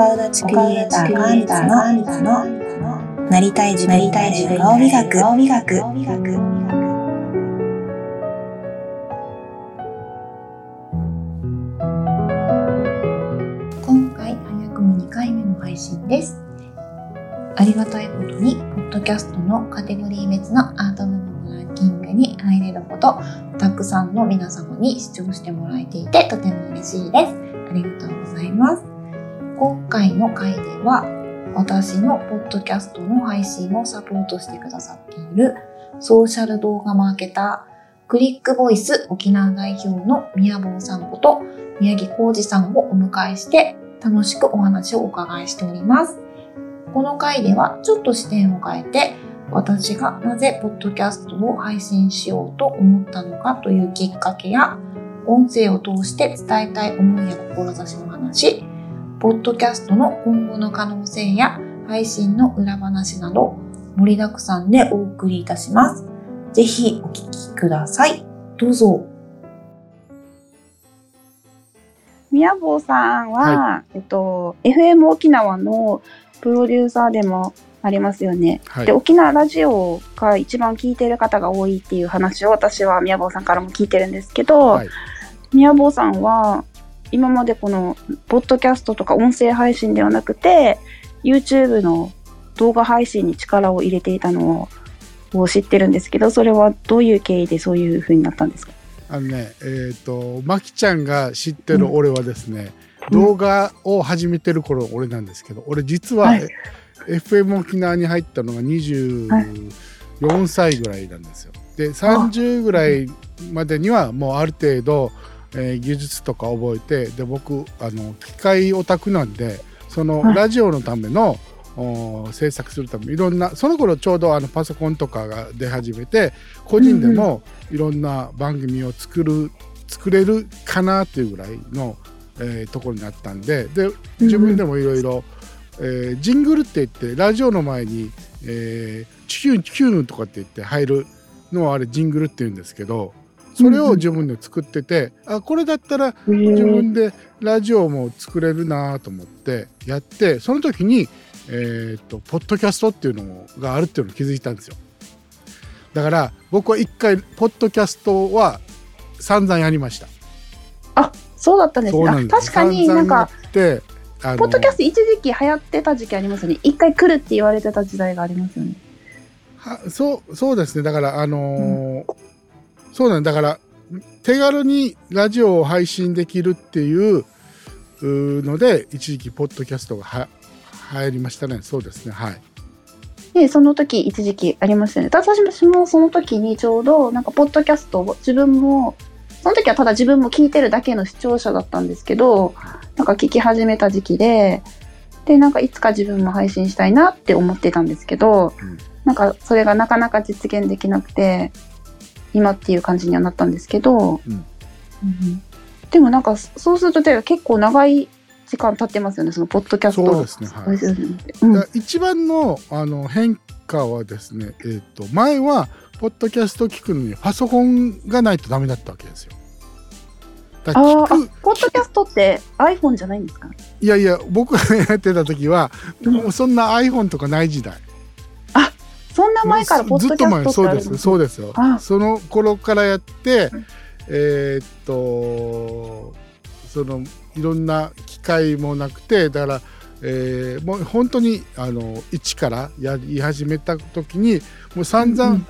岡田地クリエイターカンタのなりたい自分なりたい自分を磨く磨く今回早くも2回目の配信です。ありがたいことにポッドキャストのカテゴリー別のアート部門のランキングに入れるほどたくさんの皆様に視聴してもらえていてとても嬉しいです。の回では私のポッドキャストの配信をサポートしてくださっているソーシャル動画マーケタークリックボイス沖縄代表の宮坊さんこと宮城浩二さんをお迎えして楽しくお話をお伺いしております。この回ではちょっと視点を変えて私がなぜポッドキャストを配信しようと思ったのかというきっかけや音声を通して伝えたい思いや志の話、ポッドキャストの今後の可能性や配信の裏話など盛りだくさんでお送りいたします。ぜひお聞きください。どうぞ。宮坊さんは、えっと、FM 沖縄のプロデューサーでもありますよね。はいで、沖縄ラジオが一番聞いてる方が多いっていう話を私は宮坊さんからも聞いてるんですけど、はい宮坊さんは今までこのポッドキャストとか音声配信ではなくて YouTube の動画配信に力を入れていたのを知ってるんですけどそれはどういう経緯でそういう風になったんですか？あのねえっ、とまきちゃんが知ってる俺はですね、うん。動画を始めてる頃俺なんですけど俺実は、はい。FM 沖縄に入ったのが24歳ぐらいなんですよ。で30ぐらいまでにはもうある程度、えー技術とか覚えてで僕あの機械オタクなんでそのはい。ラジオのための、お制作するためいろんなその頃ちょうどあのパソコンとかが出始めて個人でもいろんな番組を作る作れるかなっていうぐらいの、えーところになったんでで自分でもいろいろえージングルって言ってラジオの前に「えーチュキュンチュキュン」とかって言って入るのをあれジングルって言うんですけどそれを自分で作ってて、あこれだったら自分でラジオも作れるなと思ってやってその時に、えー、とポッドキャストっていうのがあるっていうのを気づいたんですよだから僕は一回ポッドキャストは散々やりましたそうだったんですね。確かになんかポッドキャスト一時期流行ってた時期ありますよね。一回来るって言われてた時代がありますよね。はそうそうですねだからあのーそうなんだから手軽にラジオを配信できるっていうので一時期ポッドキャストがは流行りましたね。そうですね。はい。で、その時一時期ありましたよね。私もその時にちょうどなんかポッドキャストを自分も、その時はただ自分も聞いてるだけの視聴者だったんですけど、なんか聞き始めた時期で、で、なんかいつか自分も配信したいなって思ってたんですけど、うん。なんかそれがなかなか実現できなくて、今っていう感じにはなったんですけど、うん。うんでもなんかそうすると結構長い時間経ってますよね、そのポッドキャスト。そうですねはい。一番のあの変化はですね、えー、と前はポッドキャスト聞くのにパソコンがないとダメだったわけですよ。あポッドキャストって iPhone じゃないんですか？いやいや僕がやってた時は、うん。もうそんな iPhone とかない時代。な前からポッドキャストそうです。そうですよ。あ。その頃からやってうん。えーっとそのいろんな機会もなくてだから、えーもう本当にあの一からやり始めた時にもう散々、うん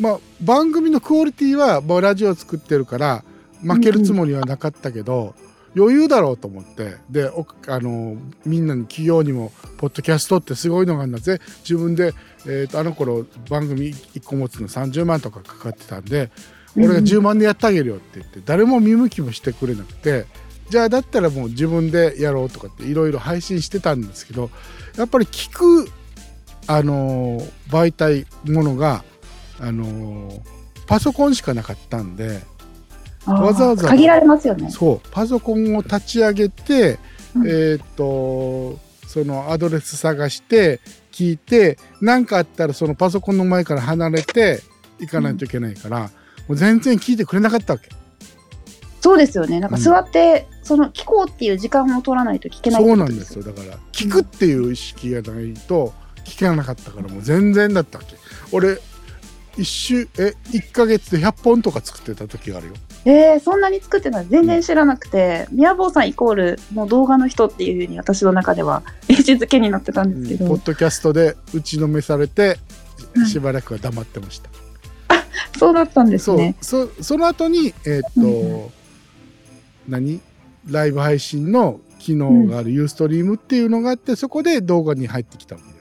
まあ、番組のクオリティはもうラジオ作ってるから負けるつもりはなかったけど、余裕だろうと思って。でおあのみんなに企業にも「ポッドキャストってすごいのがあるんだぜ。自分で、えー、とあの頃番組1個持つの30万とかかかってたんで俺が10万でやってあげるよって言って誰も見向きもしてくれなくてじゃあだったらもう自分でやろうとかっていろいろ配信してたんですけどやっぱり聞く、あのー媒体ものが、あのーパソコンしかなかったんでわざわざ限られますよね。そうパソコンを立ち上げて、うん。えーっとそのアドレス探して聞いて何かあったらそのパソコンの前から離れていかないといけないから、もう全然聞いてくれなかったわけ。そうですよね。なんか座って、その聞こうっていう時間を取らないと聞けないそうなんですよ。だから聞くっていう意識がないと聞かなかったからもう全然だったわけ。俺一週え1ヶ月で100本とか作ってた時があるよえー、そんなに作ってない全然知らなくて、宮坊さんイコールもう動画の人っていうふうに私の中では 位置づけになってたんですけど、ポッドキャストで打ちのめされてうん。しばらくは黙ってました、そうだったんですそう。ね。そその後にえーっと、うん何？ライブ配信の機能があるユーストリームっていうのがあってそこで動画に入ってきたわけです。よ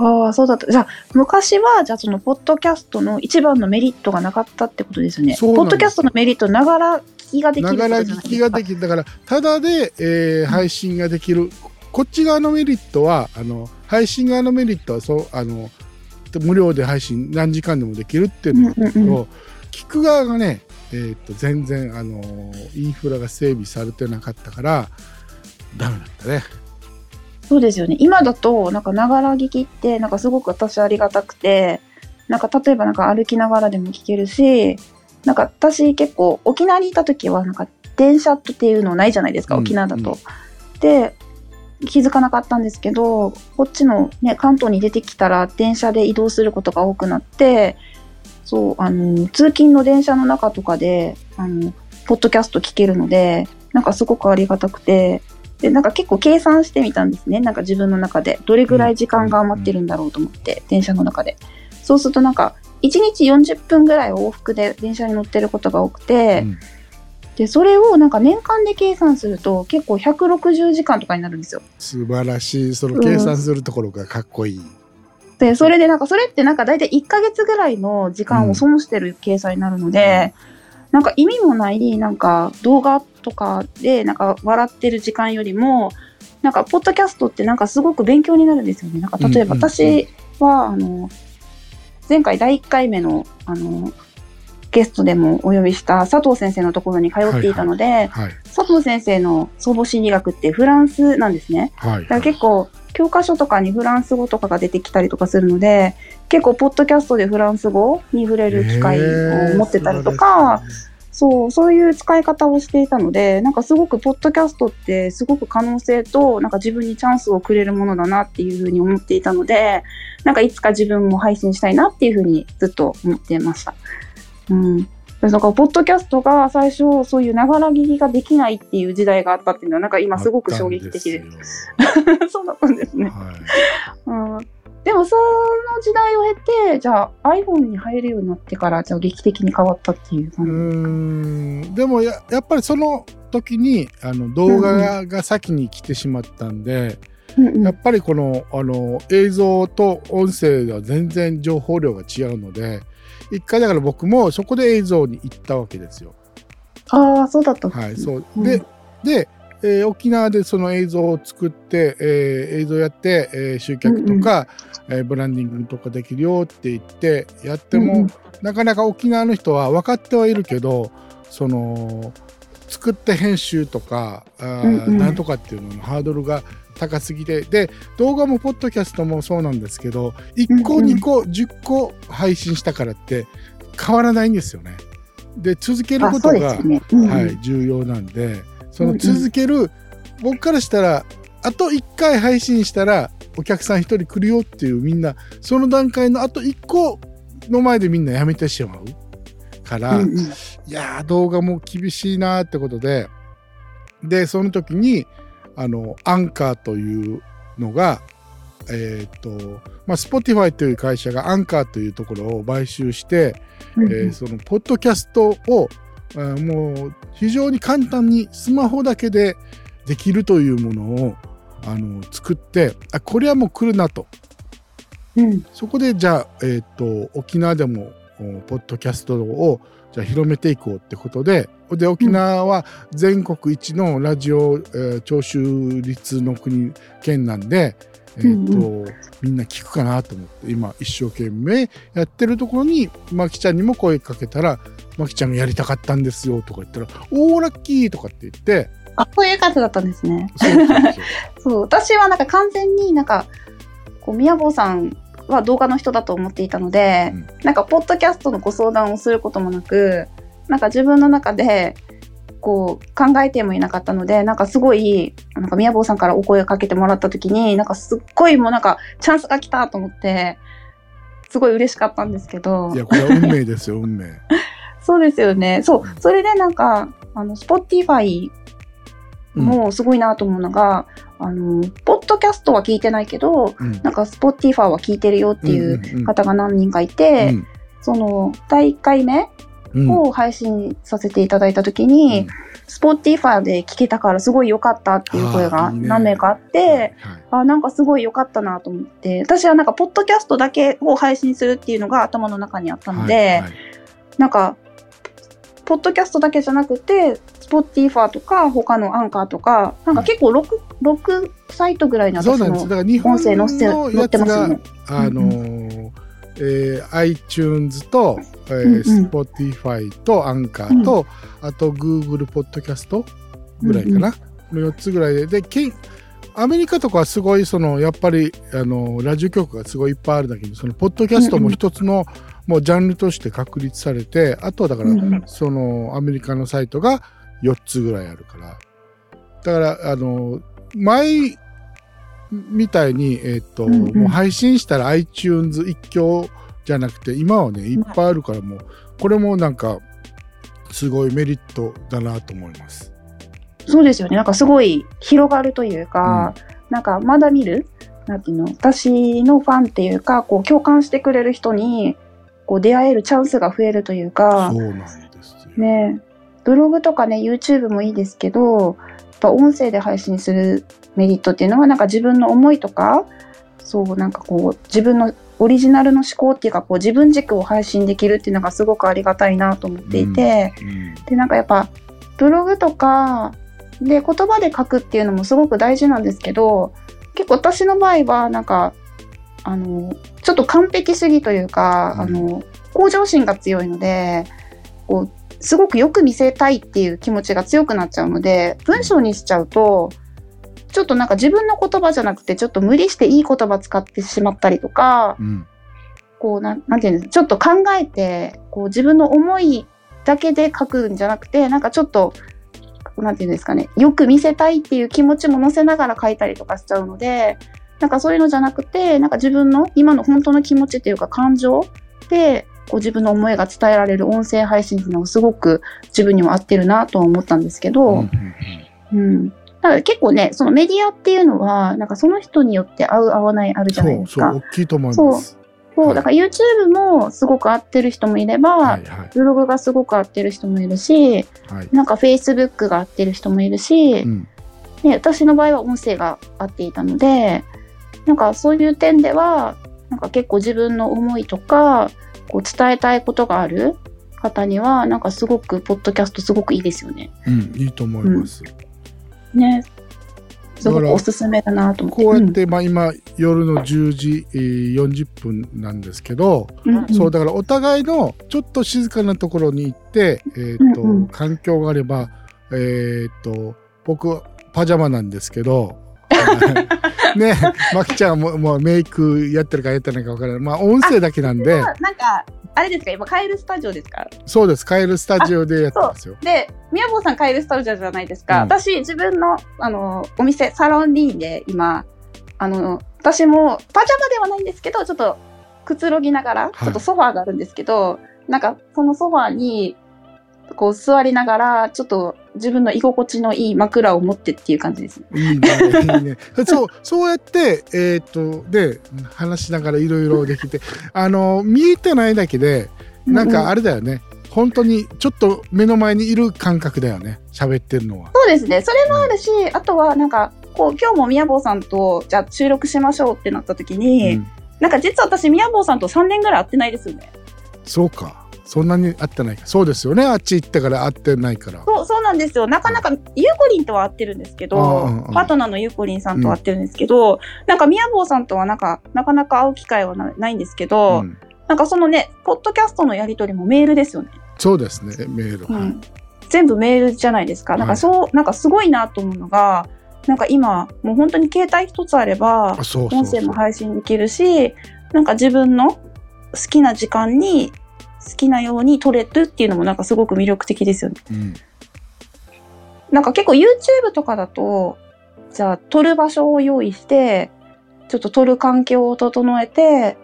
ああ、そうだった。じゃあ、昔は、じゃあその、ポッドキャストの一番のメリットがなかったってことですよね。すポッドキャストのメリット、ながら聞きができるながら聞きができるだからただで、えー配信ができるこっち側のメリットはあの配信側のメリットはそうあの無料で配信何時間でもできるっていうのがあるけど、うんうん聞く側がね、えー、と全然あのインフラが整備されてなかったからダメだったね。そうですよね。今だと、なんか、ながら聞きって、なんかすごく私ありがたくて、なんか、例えばなんか歩きながらでも聞けるし、なんか私結構沖縄にいた時は、なんか電車っていうのないじゃないですか、うん沖縄だと。で、気づかなかったんですけど、こっちのね、関東に出てきたら電車で移動することが多くなって、そう、あの、通勤の電車の中とかで、あの、ポッドキャスト聞けるので、なんかすごくありがたくて、で、なんか結構計算してみたんですね。なんか自分の中で。どれぐらい時間が余ってるんだろうと思って、電車の中で。そうするとなんか、1日40分ぐらい往復で電車に乗ってることが多くて、うんで、それをなんか年間で計算すると結構160時間とかになるんですよ。素晴らしいその計算するところがかっこいい。で、それでなんか、それってなんか大体1ヶ月ぐらいの時間を損してる計算になるので、なんか意味もない、なんか動画とかでなんか笑ってる時間よりも、なんかポッドキャストってなんかすごく勉強になるんですよね。なんか例えば私は、あの、前回第1回目の、あの、ゲストでもお呼びした佐藤先生のところに通っていたので、はい佐藤先生の総合心理学ってフランスなんですね。はい。だから結構教科書とかにフランス語とかが出てきたりとかするので結構ポッドキャストでフランス語に触れる機会を持ってたりとか、そうそういう使い方をしていたのでなんかすごくポッドキャストってすごく可能性となんか自分にチャンスをくれるものだなっていうふうに思っていたのでなんかいつか自分も配信したいなっていうふうにずっと思ってました。うん。だからポッドキャストが最初そういうながら聞きができないっていう時代があったっていうのはなんか今すごく衝撃的で。あったんです そうだったんですね。よ。はい。うんでもその時代を経てじゃあ iPhone に入るようになってからじゃあ劇的に変わったっていうう感じ、ーん。でもややっぱりその時にあの動画が先に来てしまったんで、うんうん。やっぱりこのあの映像と音声では全然情報量が違うので一回だから僕もそこで映像に行ったわけですよ。ああそうだったはい、そう。うん。でで、えー沖縄でその映像を作って、えー映像やって、えー集客とか、えーブランディングとかできるよって言ってやっても、うんうん。なかなか沖縄の人は分かってはいるけどその作って編集とかあー、うんうん。なんとかっていうののハードルが高すぎてで動画もポッドキャストもそうなんですけど1個うんうん。2個10個配信したからって変わらないんですよね。で続けるあことがね、うんうん。はい、重要なんでそのうんうん続ける、僕からしたらあと1回配信したらお客さん1人来るよっていうみんなその段階のあと1個の前でみんなやめてしまう。から、うんうん。いやー動画も厳しいなーってことででその時にあのアンカーというのがえっ、とまあ Spotify という会社がアンカーというところを買収して、うんうん。えーそのポッドキャストをもう非常に簡単にスマホだけでできるというものをあの作ってあこれはもう来るなと。うん。そこでじゃあ、えー、と沖縄でもおポッドキャストをじゃあ広めていこうってことでで沖縄は全国一のラジオ、えー聴取率の国県なんで、えーとみんな聞くかなと思って今一生懸命やってるところにまきちゃんにも声かけたら「まきちゃんがやりたかったんですよ」とか言ったら「おーラッキー」とかって言ってあそういう方だったんですね。そうそうそう。そう私はなんか完全になんかこう宮坊さんは動画の人だと思っていたので、うん。なんかポッドキャストのご相談をすることもなくなんか自分の中でこう考えてもいなかったのでなんかすごいなんか宮坊さんからお声をかけてもらった時になんかすっごいもうなんかチャンスが来たと思ってすごい嬉しかったんですけど。いやこれは運命ですよ運命。そうですよね。そうそれでなんかあの Spotify もすごいなと思うのが、うん、あのポッドキャストは聞いてないけど、うん、なんか Spotify は聞いてるよっていう方が何人かいて、うん。うん、その第1回目を配信させていただいた時に、スポーティファーで聞けたからすごい良かったっていう声が何名かあって、あ、はい、なんかすごい良かったなと思って、私はなんかポッドキャストだけを配信するっていうのが頭の中にあったので、はいはい、なんか、ポッドキャストだけじゃなくて、スポーティファーとか他のアンカーとか、なんか結構 6, 6サイトぐらいの音声載せ載ってますよね。あのーえー、iTunes と、えー Spotify と Anchor と、うん、あと Google ポッドキャストぐらいかな、うんうん、の4つぐらいで。でけアメリカとかはすごいそのやっぱりあのラジオ局がすごいいっぱいあるだけにそのポッドキャストも一つの、もうジャンルとして確立されてあとはだから、そのアメリカのサイトが4つぐらいあるから。だからあの前みたいに、えっ、ー、と、うんうん、もう配信したら iTunes 一挙じゃなくて、今はね、いっぱいあるからもう、これもなんか、すごいメリットだなと思います。そうですよね。なんかすごい広がるというか、うん、なんかまだ見る？なんていうの？私のファンっていうか、こう共感してくれる人に、こう出会えるチャンスが増えるというか、そうなんですよ。ね。ブログとかね、YouTube もいいですけど、ぱ音声で配信するメリットっていうのはなんか自分の思いとかそうなんかこう自分のオリジナルの思考っていうかこう自分軸を配信できるっていうのがすごくありがたいなと思っていて、うん。うん、でなんかやっぱブログとかで言葉で書くっていうのもすごく大事なんですけど結構私の場合はなんかあのちょっと完璧主義というか、うん、あの向上心が強いのでこうすごくよく見せたいっていう気持ちが強くなっちゃうので文章にしちゃうとちょっとなんか自分の言葉じゃなくてちょっと無理していい言葉使ってしまったりとか、うん、こうなんなんていうんですちょっと考えてこう自分の思いだけで書くんじゃなくてなんかちょっとなんていうんですかねよく見せたいっていう気持ちも載せながら書いたりとかしちゃうのでなんかそういうのじゃなくてなんか自分の今の本当の気持ちっていうか感情でこう自分の思いが伝えられる音声配信っていうのがすごく自分にも合ってるなとは思ったんですけど、うん、うん、だから結構ねそのメディアっていうのはなんかその人によって合う合わないあるじゃないですか。そう大きいと思います。そう。だから YouTube もすごく合ってる人もいれば、はい。はい、ブログがすごく合ってる人もいるし、はい、なんか Facebook が合ってる人もいるし、うん、ね、私の場合は音声が合っていたのでなんかそういう点ではなんか結構自分の思いとかこう伝えたいことがある方にはなんかすごくポッドキャストすごくいいですよね。うん、いいと思います。うん、ね。すごくおすすめだなと思って。こうやって、うん、まあ今夜の10時、えー、40分なんですけど、うんうん、そうだからお互いのちょっと静かなところに行って、えっ、ー、と、うんうん、環境があれば、えっ、ー、と僕パジャマなんですけど、ねまきちゃんももうメイクやってるかやってないか分からない。まあ音声だけなんで。なんかあれですか？今カエルスタジオですか？そうです。カエルスタジオでやってますよ。で宮坊さんカエルスタジオじゃないですか、うん、私自分のあのお店サロンリーンで今あの私もパジャマではないんですけどちょっとくつろぎながら、ちょっとソファーがあるんですけどなんかそのソファーにこう座りながら、ちょっと自分の居心地のいい枕を持ってっていう感じです、ね。いいね、いいね。そう、そうやって、えっ、と、で、話しながらいろいろできて、あの、見えてないだけで、なんかあれだよね。うん本当にちょっと目の前にいる感覚だよね。喋ってるのは。そうですね。それもあるし、うん、あとはなんかこう今日も宮坊さんとじゃあ収録しましょうってなった時に、うん、なんか実は私宮坊さんと3年ぐらい会ってないですよね。そうかそんなに会ってない。そうですよね。あっち行ってから会ってないから。そうそうなんですよ。なかなか、ゆうこりんとは会ってるんですけど、うんうん、パートナーのゆうこりんさんとは会ってるんですけど、うん、なんか宮坊さんとはなんかなかなか会う機会はないんですけど、うん、なんかそのねポッドキャストのやり取りもメールですよね。そうですね。メール、うん、全部メールじゃないですか。なんかそう、はい、なんかすごいなと思うのがなんか今もう本当に携帯一つあれば音声も配信できるしなんか自分の好きな時間に好きなように撮れるっていうのもなんかすごく魅力的ですよね。うん、なんか結構 YouTube とかだと、じゃあ撮る場所を用意して、ちょっと撮る環境を整えて、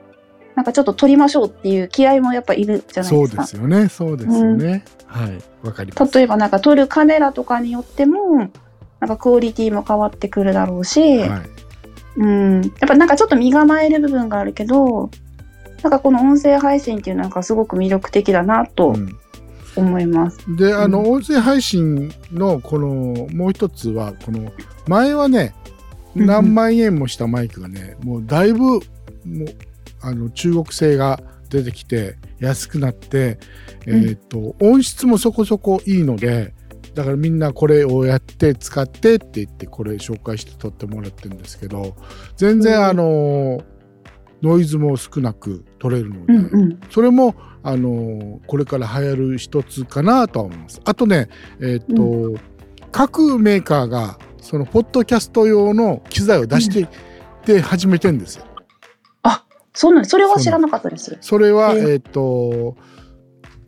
なんかちょっと撮りましょうっていう気合もやっぱいるじゃないそうですか。ですよね。そうですよね。はい。わかります。例えばなんか撮るカメラとかによっても、なんかクオリティも変わってくるだろうし、はい。うん、やっぱなんかちょっと身構える部分があるけど、なんかこの音声配信っていうのはなんかすごく魅力的だなとうん。思います。で、あの、う音声配信のこの、もう一つは、この、前はね、うん。うん何万円もしたマイクがね、もうだいぶ、もう、あの、中国製が出てきて、安くなって、えっ、と、音質もそこそこいいので、だからみんなこれをやって使ってって言ってこれ紹介して撮ってもらってるんですけど全然うん。あのノイズも少なく撮れるので、うんうん。それもあのこれから流行る一つかなとは思います。あとね、えっ、と、各メーカーがそのポッドキャスト用の機材を出して、で始めてんですよ。そうなん。それは知らなかったです。それは、ええっ、と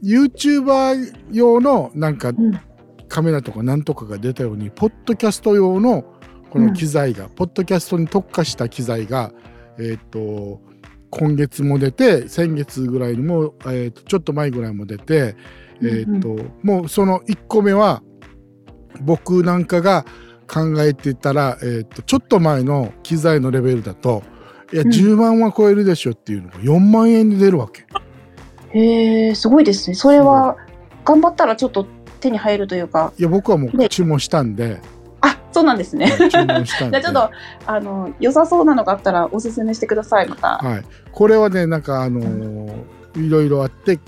YouTuber 用のなんかんカメラとかなんとかが出たように、ポッドキャスト用のこの機材が、ポッドキャストに特化した機材がえっ、と今月も出て先月ぐらいにも、えー、とちょっと前ぐらいも出て、えっ、ともうその1個目は僕なんかが考えてたら、えー、とちょっと前の機材のレベルだといやうん10万は超えるでしょっていうのが4万円で出るわけ。へえ、すごいですね。それは頑張ったらちょっと手に入るというか、いや僕はもうで注文したんで、あ、そうなんですね。じゃあちょっとあの良さそうなのがあったらおすすめしてくださいまた。はい、これはねなんかあのーいろいろあって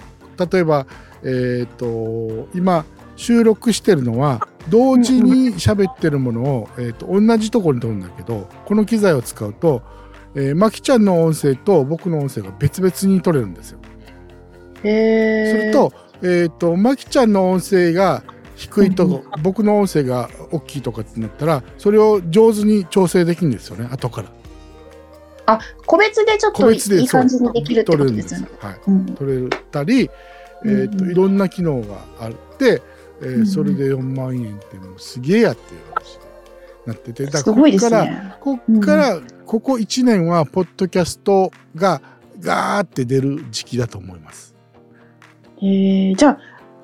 例えばえっ、と今収録してるのは同時に喋ってるものを、えー、と同じところに撮るんだけどこの機材を使うと、えー、まきちゃんの音声と僕の音声が別々に撮れるんですよ。へえ。すると,、えー、とまきちゃんの音声が低いとこ、僕の音声が大きいとかってなったらそれを上手に調整できるんですよね後から。個別でちょっといい感じにできるってことですよね。はいうん取れたり、えーとうんいろんな機能があって、えーうんそれで4万円ってもうすげえやっていう話になっててだすごいですこっからね。こっからここ1年はポッドキャストがガーって出る時期だと思います。へえ。じゃあ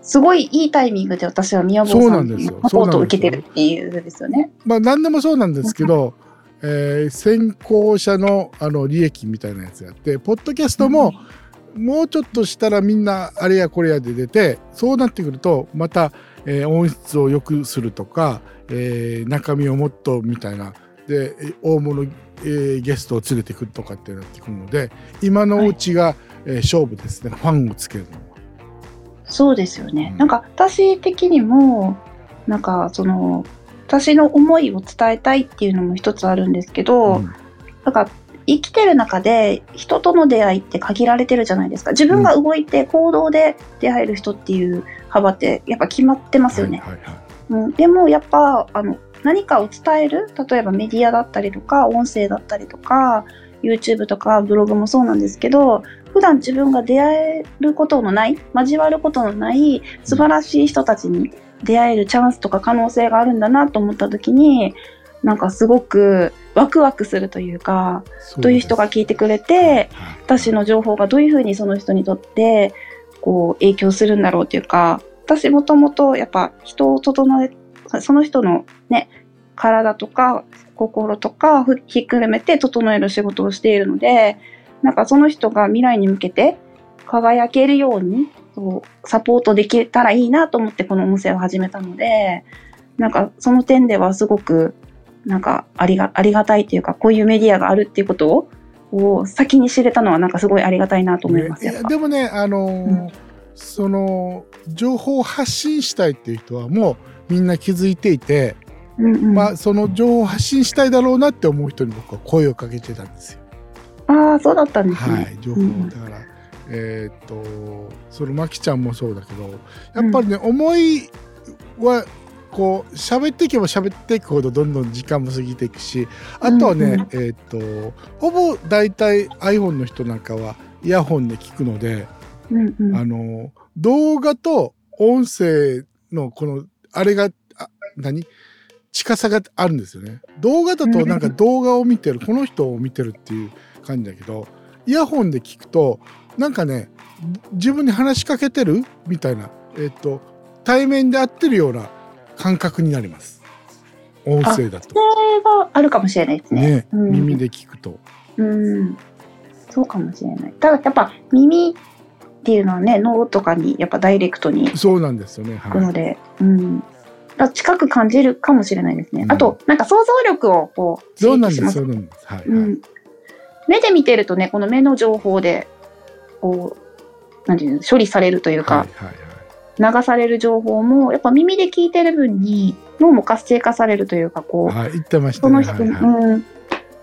すごいいいタイミングで私は宮坊さんんですよサポートを受けてるっていうですよね。まあ何でもそうなんですけど、えー先行者のあの利益みたいなやつやってポッドキャストも、もうちょっとしたらみんなあれやこれやで出てそうなってくるとまた、えー音質を良くするとか、えー中身をもっとみたいなでえー大物、えーゲストを連れてくるとかってなってくるので今のうちが、えー勝負ですねファンをつけるのは。そうですよね。うんなんか私的にもなんかその私の思いを伝えたいっていうのも一つあるんですけど、うんなんか生きてる中で人との出会いって限られてるじゃないですか。自分が動いて行動で出会える人っていう幅ってやっぱ決まってますよね。はいはいはいうん、でもやっぱあの何かを伝える例えばメディアだったりとか音声だったりとか YouTube とかブログもそうなんですけど普段自分が出会えることのない交わることのない素晴らしい人たちに出会えるチャンスとか可能性があるんだなと思った時になんかすごくワクワクするというかそどういう人が聞いてくれて私の情報がどういうふうにその人にとってこう影響するんだろうというか私もともとやっぱ人を整えその人のね体とか心とかふひっくるめて整える仕事をしているのでなんかその人が未来に向けて輝けるようにそうサポートできたらいいなと思ってこの音声を始めたのでなんかその点ではすごくなんかありがありがたいというかこういうメディアがあるっていうことをを先に知れたのはなんかすごいありがたいなと思います。でもねあのーうんその情報を発信したいっていう人はもうみんな気づいていて、うんうんまあその情報を発信したいだろうなって思う人に僕は声をかけてたんですよ。ああそうだったんですね。はい情報、うんだからえーっとそのまきちゃんもそうだけどやっぱりね、思いはこう喋っていけば喋っていくほどどんどん時間も過ぎていくしあとはね、うんうん。えーっとほぼ大体 iPhone の人なんかはイヤホンで聞くので。うんうん。あの動画と音声のこのあれがあ何？近さがあるんですよね。動画だとなんか動画を見てるこの人を見てるっていう感じだけどイヤホンで聞くとなんかね自分に話しかけてる？みたいなえっと対面で会ってるような感覚になります音声だとそれがあるかもしれないですね。ね、うん耳で聞くとうん。そうかもしれない。ただやっぱ耳っていうのはね、脳とかにやっぱダイレクトにそうなんですよねはいので、うん。近く感じるかもしれないですね。うんあと、なんか想像力をこう、そうなんですそうなんですはい、はいうん。目で見てるとね、この目の情報で、こう、なんていうの、処理されるというか、流される情報も、やっぱ耳で聞いてる分に脳も活性化されるというか、こう、はい、言ってましたその人、ねはいはい。うん、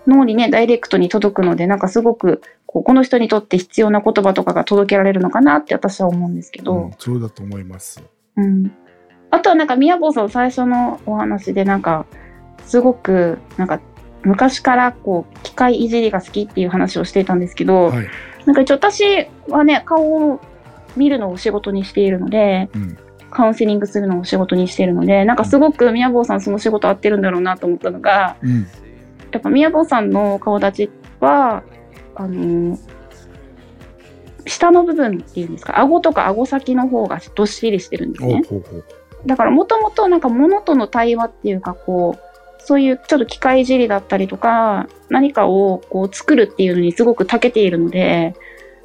脳にね、ダイレクトに届くので、なんかすごく、こうこの人にとって必要な言葉とかが届けられるのかなって私は思うんですけうど、ん、そうだと思います。うん。あとはなんか宮坊さん最初のお話でなんか、すごく、なんか、昔からこう、機械いじりが好きっていう話をしていたんですけど、はい、なんか一応私はね、顔を見るのを仕事にしているので、うん、カウンセリングするのを仕事にしているので、なんかすごく宮坊さんその仕事合ってるんだろうなと思ったのが、うん、やっぱ宮坊さんの顔立ちは、あのー下の部分っていうんですか、顎とか顎先の方がどっしりしてるんですおね。だからもともとなんか物との対話っていうか、こう、そういうちょっと機械いじりだったりとか、何かをこう作るっていうのにすごく長けているので、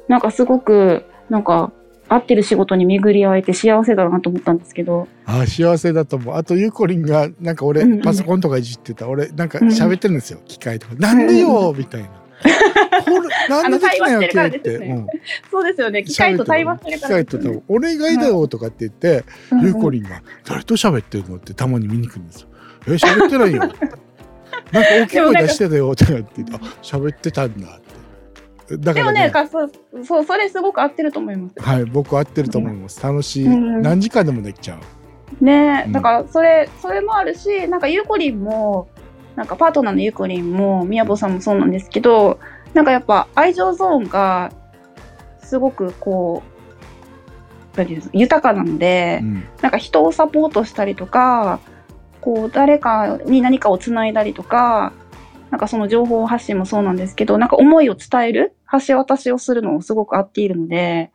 なんかすごく、なんか、合ってる仕事に巡り合えて幸せだなと思ったんですけど、あ幸せだと思う。あとゆうこりんがなんか俺、うんうん。パソコンとかいじってた。俺なんか喋ってるんですよ、機械とか。なんでよみたいな。これなんでできないわけ？って、ね。うん。そうですよね、機械と対話してるからね。機械と多分。お願いだよとかって言って、うんうん。ゆうこりんが誰と喋ってるの？ってたまに見に来るんですよえ喋ってないよ。なんか大きい声出してたよ。って言ってあ喋ってたんだって。だからね。でもね、かそう、そう、それすごく合ってると思います。はい僕合ってると思います。楽しい、うん。何時間でもできちゃう。ねうん。だからそれ、それもあるし、なんかゆうこりんも、なんかパートナーのゆうこりんも、みやぼさんもそうなんですけど、なんかやっぱ愛情ゾーンが、すごくこう、なんていうんですか豊かなので、うん。なんか人をサポートしたりとか、こう誰かに何かをつないだりとか、なんかその情報発信もそうなんですけど、なんか思いを伝える、橋渡しをするのもすごく合っているので、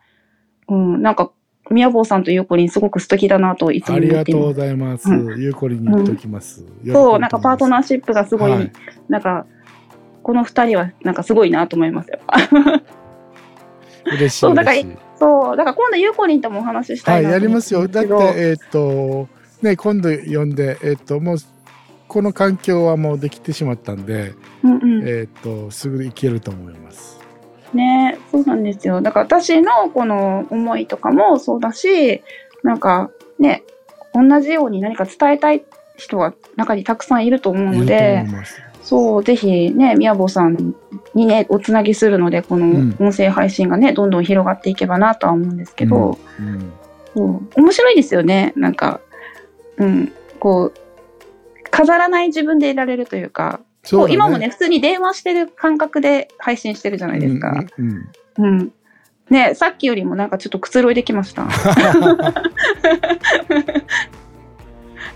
うん、なんか、宮坊さんとゆうこりんすごく素敵だなといつもあり思っています。がとうございます。うゆうこりんに言っておきます。そう、なんかパートナーーシップがすごい、はいなんか、この二人はなんかすごいなと思いますよ。嬉しいそうだから嬉しいそう、だから今度ゆうこりんともお話ししたはいい、なと思ってやりますよ。だって、えっ、と、ね、今度呼んで、えっ、と、もう、この環境はもうできてしまったんで、うんうん。えっ、と、すぐ行けると思います。ねそうなんですよ。だから私のこの思いとかもそうだし、なんかね、同じように何か伝えたい人が中にたくさんいると思うので。そう、ぜひね、宮坊さんにね、おつなぎするので、このうん音声配信がね、どんどん広がっていけばなとは思うんですけど、うん、そう面白いですよね。なんか、うん、こう、飾らない自分でいられるというか、そうだこう今もね、普通に電話してる感覚で配信してるじゃないですか。うんうん。ねさっきよりもなんかちょっとくつろいできました。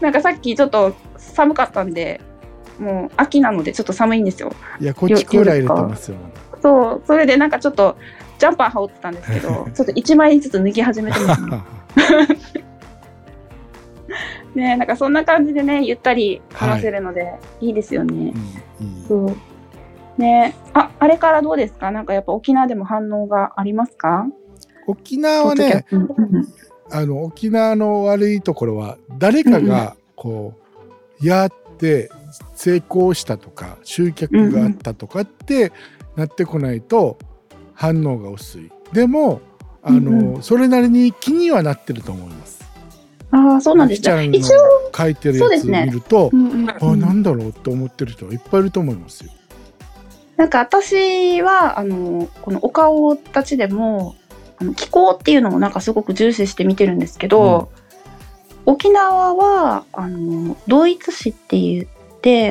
なんかさっきちょっと寒かったんで、もう秋なのでちょっと寒いんですよ。いや、こっちクーラー入れてますよ。そう、それでなんかちょっとジャンパー羽織ってたんですけど、ちょっと1枚ずつ脱ぎ始めてますね。ねなんかそんな感じでね、ゆったり話せるので、い、いですよね。いいいいそう。ねあ、あれからどうですか？なんかやっぱ沖縄でも反応がありますか？沖縄はね、あの沖縄の悪いところは誰かがこうやって成功したとか集客があったとかってなってこないと反応が薄い。でもあうんのそれなりに気にはなってると思います。ああ、そうなんですね。一応、書いてるやつ見ると、うんうんうんあなんだろうって思ってる人はいっぱいいると思いますよ。なんか私は、あの、このお顔たちでも、あの気候っていうのをなんかすごく重視して見てるんですけど、沖縄は、あの、同一視って言って、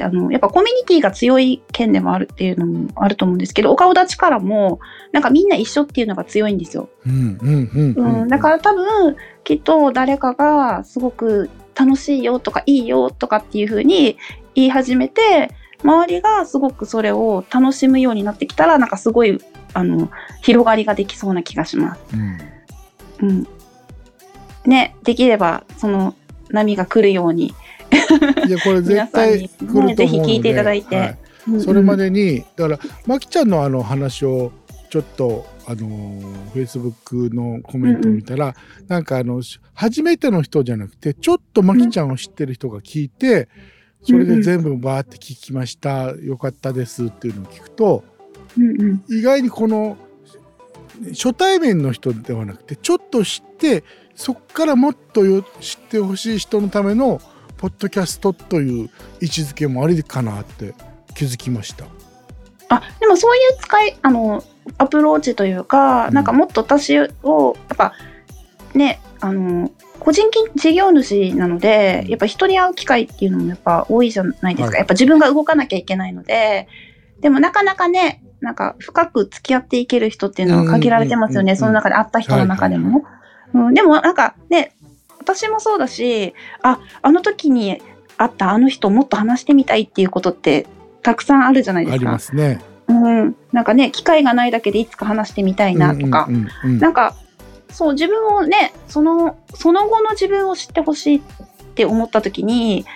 あの、やっぱコミュニティが強い県でもあるっていうのもあると思うんですけど、お顔立ちからも、なんかみんな一緒っていうのが強いんですよ。うんうんうんうん、だから多分、きっと誰かがすごく楽しいよとかいいよとかっていう風に言い始めて周りがすごくそれを楽しむようになってきたらなんかすごいあの広がりができそうな気がします。うんうん、ねできればその波が来るように、いやこれ絶対来ると思うので、ね聞いていただいて。はい。それまでにだからまきちゃんのあの話をちょっとあのフェイスブックのコメント見たら、なんかあのし初めての人じゃなくてちょっとまきちゃんを知ってる人が聞いて、それで全部バーって聞きました、よかったですっていうのを聞くとうんうん。意外にこの初対面の人ではなくてちょっと知ってそこからもっとよ知ってほしい人のためのポッドキャストという位置づけもありかなって気づきました。あでもそういう使いあのアプローチというか、うん。なんかもっと私をやっぱねあの個人事業主なのでやっぱ人に会う機会っていうのもやっぱ多いじゃないですか、はい。やっぱ自分が動かなきゃいけないのででもなかなかねなんか深く付き合っていける人っていうのは限られてますよね、その中で会った人の中でも。うん、でもなんかね私もそうだしああの時に会ったあの人もっと話してみたいっていうことってたくさんあるじゃないでありすか。ますね。うん、なんかね機会がないだけでいつか話してみたいなとか、うんうんなんかそう自分をねそのその後の自分を知ってほしいって思った時に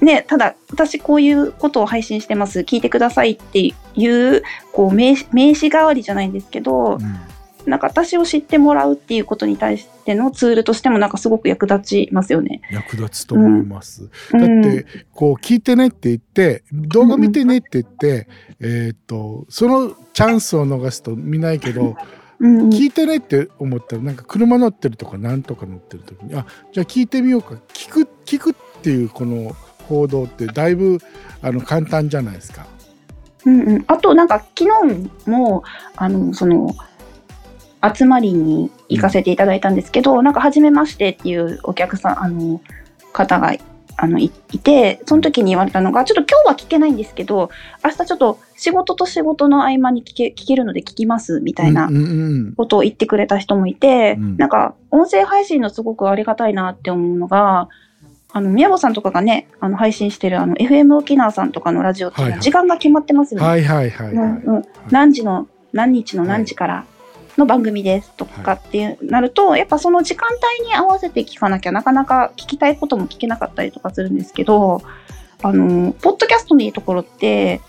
ねただ私こういうことを配信してます聞いてくださいっていうこう名刺名刺代わりじゃないんですけど、うんなんか私を知ってもらうっていうことに対してのツールとしてもなんかすごく役立ちますよね。役立つと思います。うんだってこう聞いてねって言って動画見てねって言って、えーっとそのチャンスを逃すと見ないけどうんうん聞いてねって思ったらなんか車乗ってるとかなんとか乗ってる時にあじゃあ聞いてみようか聞く聞くっていうこの行動ってだいぶあの簡単じゃないですか。うんうん、あとなんか昨日もあのその集まりに行かせていただいたんですけど、なんか初めましてっていうお客さんあの方があのいいてその時に言われたのがちょっと今日は聞けないんですけど明日ちょっと仕事と仕事の合間に聞け聞けるので聞きますみたいなうんうんうん。ことを言ってくれた人もいて、うん。なんか音声配信のすごくありがたいなって思うのがあの宮本さんとかがねあの配信してるあの FM 沖縄さんとかのラジオって時間が決まってますよね。はいはいはいはい。うんうん、何時の何日の何時からの番組ですとかってなると、やっぱその時間帯に合わせて聞かなきゃなかなか聞きたいことも聞けなかったりとかするんですけどあのポッドキャストのいいところって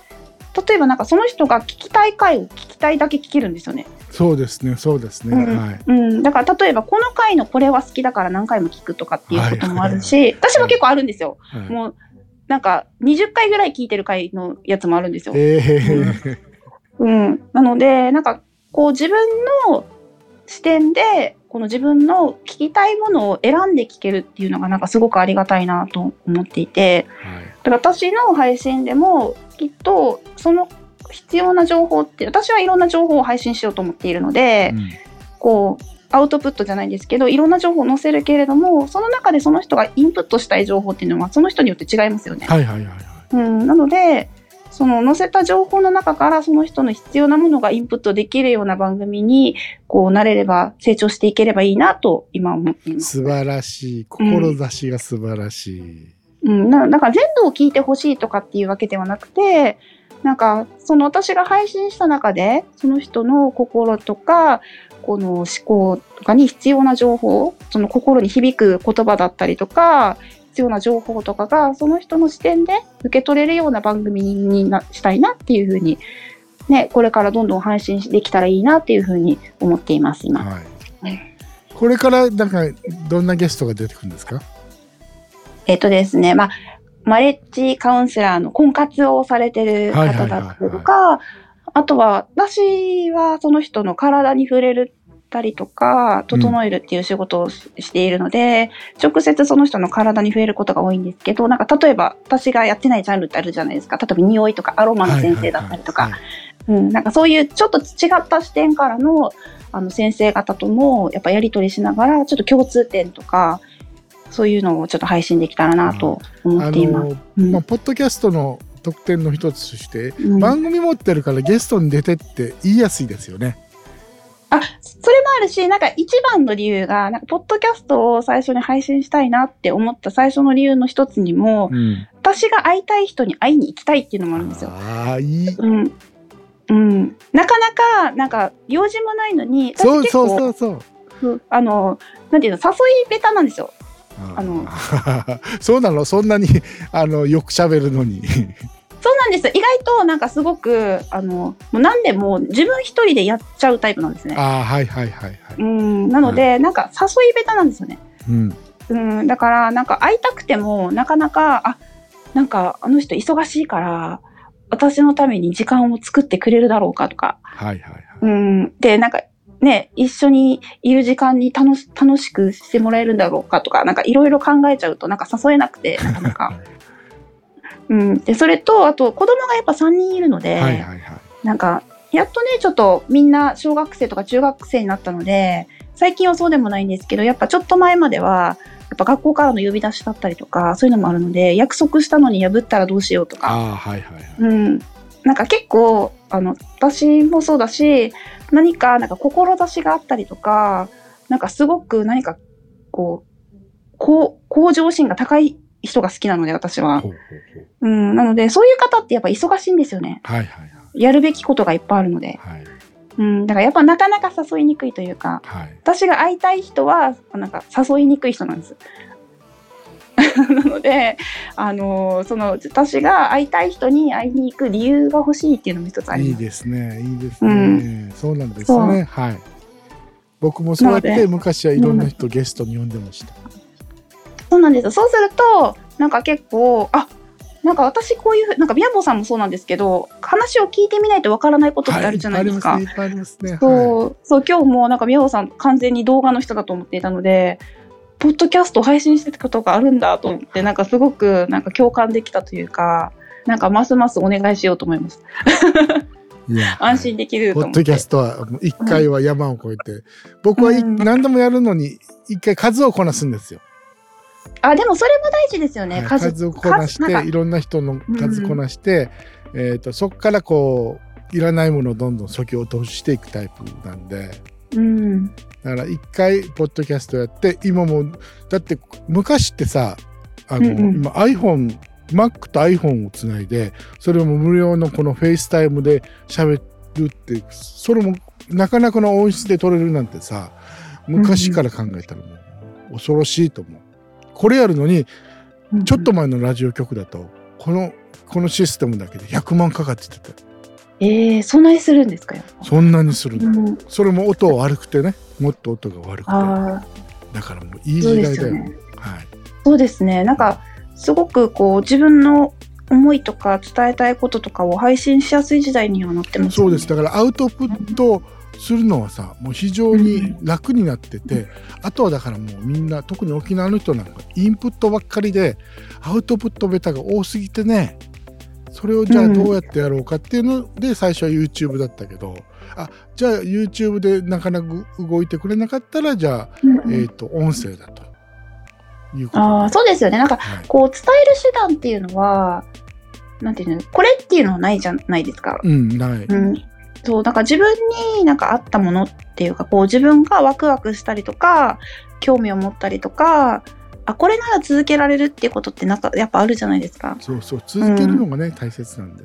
例えばなんかその人が聞きたい回を聞きたいだけ聞けるんですよね。そうですねそうですね、うん。はい。うん、だから例えばこの回のこれは好きだから何回も聞くとかっていうこともあるし、私も結構あるんですよ。はい。もうなんか20回ぐらい聞いてる回のやつもあるんですよ。えー。うん、なのでなんかこう自分の視点でこの自分の聞きたいものを選んで聞けるっていうのがなんかすごくありがたいなと思っていてはいだから私の配信でもきっとその必要な情報って私はいろんな情報を配信しようと思っているので、うんこうアウトプットじゃないんですけどいろんな情報を載せるけれどもその中でその人がインプットしたい情報っていうのはその人によって違いますよね。はいはいはいはい。うん、なのでその載せた情報の中からその人の必要なものがインプットできるような番組にこうなれれば成長していければいいなと今思っています。素晴らしい志が素晴らしい。うん、なだから全部を聞いてほしいとかっていうわけではなくてなんかその私が配信した中でその人の心とかこの思考とかに必要な情報その心に響く言葉だったりとか必要な情報とかがその人の視点で受け取れるような番組になしたいなっていうふうに、ね、これからどんどん配信できたらいいなっていうふうに思っています今。はいうん。これからなんかどんなゲストが出てくるんですか？えっとですね、まあ、マレッジカウンセラーの婚活をされてる方だったりとか、あとは、私はその人の体に触れるたりとか、整えるっていう仕事をししているので、直接その人の体に触れることが多いんですけど、なんか例えば私がやってないジャンルってあるじゃないですか。例えば匂いとかアロマの先生だったりとか、うん、なんかそういうちょっと違った視点からのあの先生方ともやっぱやり取りしながらちょっと共通点とかそういうのをちょっと配信できたらなと思はいっています。まあポッドキャストの特典の一つとして、うん。番組持ってるからゲストに出てって言いやすいですよね。あ、それもあるし、なんか一番の理由が、なんかポッドキャストを最初に配信したいなって思った最初の理由の一つにも、うん。私が会いたい人に会いに行きたいっていうのもあるんですよ。ああ、いい。うん。うん。なかなか、なんか、用事もないのに、そうそうそう。そうあの、なんていうの、誘いベタなんですよ。あの そうなの？そんなにあのよく喋るのにそうなんですよ。意外と、なんかすごく、あの、もう何でも自分一人でやっちゃうタイプなんですね。ああはいはいはいはい、うん。なので、なんか誘いベタなんですよね。うん、うん。だから、なんか会いたくても、なかなか、あ、なんかあの人忙しいから、私のために時間を作ってくれるだろうかとか。はいはいはいうん。で、なんか、ね、一緒にいる時間に楽し楽しくしてもらえるんだろうかとか、なんかいろいろ考えちゃうと、なんか誘えなくて、なかなか。うん。で、それと、あと、子供がやっぱ3人いるので、はいはいはいなんか、やっとね、ちょっとみんな小学生とか中学生になったので、最近はそうでもないんですけど、やっぱちょっと前までは、やっぱ学校からの呼び出しだったりとか、そういうのもあるので、約束したのに破ったらどうしようとか、ああはいはいはいうん。なんか結構、あの、私もそうだし、何か、なんか志があったりとか、なんかすごく何か、こう、こう向上心が高い人が好きなので、私は。ほうん。なので、そういう方ってやっぱ忙しいんですよね。はいはいはいやるべきことがいっぱいあるので。はいうん。だからやっぱなかなか誘いにくいというか、はい私が会いたい人は、なんか誘いにくい人なんです。なので、あのその、私が会いたい人に会いに行く理由が欲しいっていうのも一つあります。いいですねいいですね、そうなんですねはい僕もそうやって昔はいろんな人ゲストに呼んでました、そうなんですよ。そうすると、なんか結構、あなんか私こういうふう、なんか宮坊さんもそうなんですけど、話を聞いてみないとわからないことってあるじゃないですか。はい、ありますねすねそう、そう、今日もなんか宮坊さん完全に動画の人だと思っていたので、ポッドキャストを配信してたことがあるんだと思って、なんかすごくなんか共感できたというか、なんかますますお願いしようと思います。いや安心できると思って。ポッドキャストは一回は山を越えて、僕は何度もやるのに一回数をこなすんですよ。あ、でもそれも大事ですよね。はい数数をこなしていろんな人の数こなして、えー、とそこからこういらないものをどんどんそぎ落としていくタイプなんでうん。だから一回ポッドキャストやって今もだって昔ってさあの、うんうん今 iPhone Mac と iPhone をつないでそれも無料のこのフェイスタイムで喋るってそれもなかなかの音質で撮れるなんてさ昔から考えたらもう恐ろしいと思う。これやるのにちょっと前のラジオ局だとこのこのシステムだけで100万かかっててええそんなにするんですか？よ。そんなにするの、うん、それも音悪くてね。もっと音が悪くて。あだからもういい時代だよ。ね。はいそうですね。なんか、すごくこう、自分の思いとか伝えたいこととかを配信しやすい時代にはなってますよね。そうです。だからアウトプットするのはさもう非常に楽になってて、あとはだからもうみんな特に沖縄の人なんかインプットばっかりでアウトプットベタが多すぎてねそれをじゃあうんどうやってやろうかっていうので最初は YouTube だったけどあじゃあ YouTube でなかなか動いてくれなかったらじゃあ、えっ、と音声だということでああ、そうですよね。なんか、はいこう、伝える手段っていうのは、なんていうの、これっていうのはないじゃないですか。うんない、うん。そう、だから自分になんかあったものっていうか、こう自分がワクワクしたりとか、興味を持ったりとか、あ、これなら続けられるっていうことってなんかやっぱあるじゃないですか。そうそう続けるのがね、大切なんで、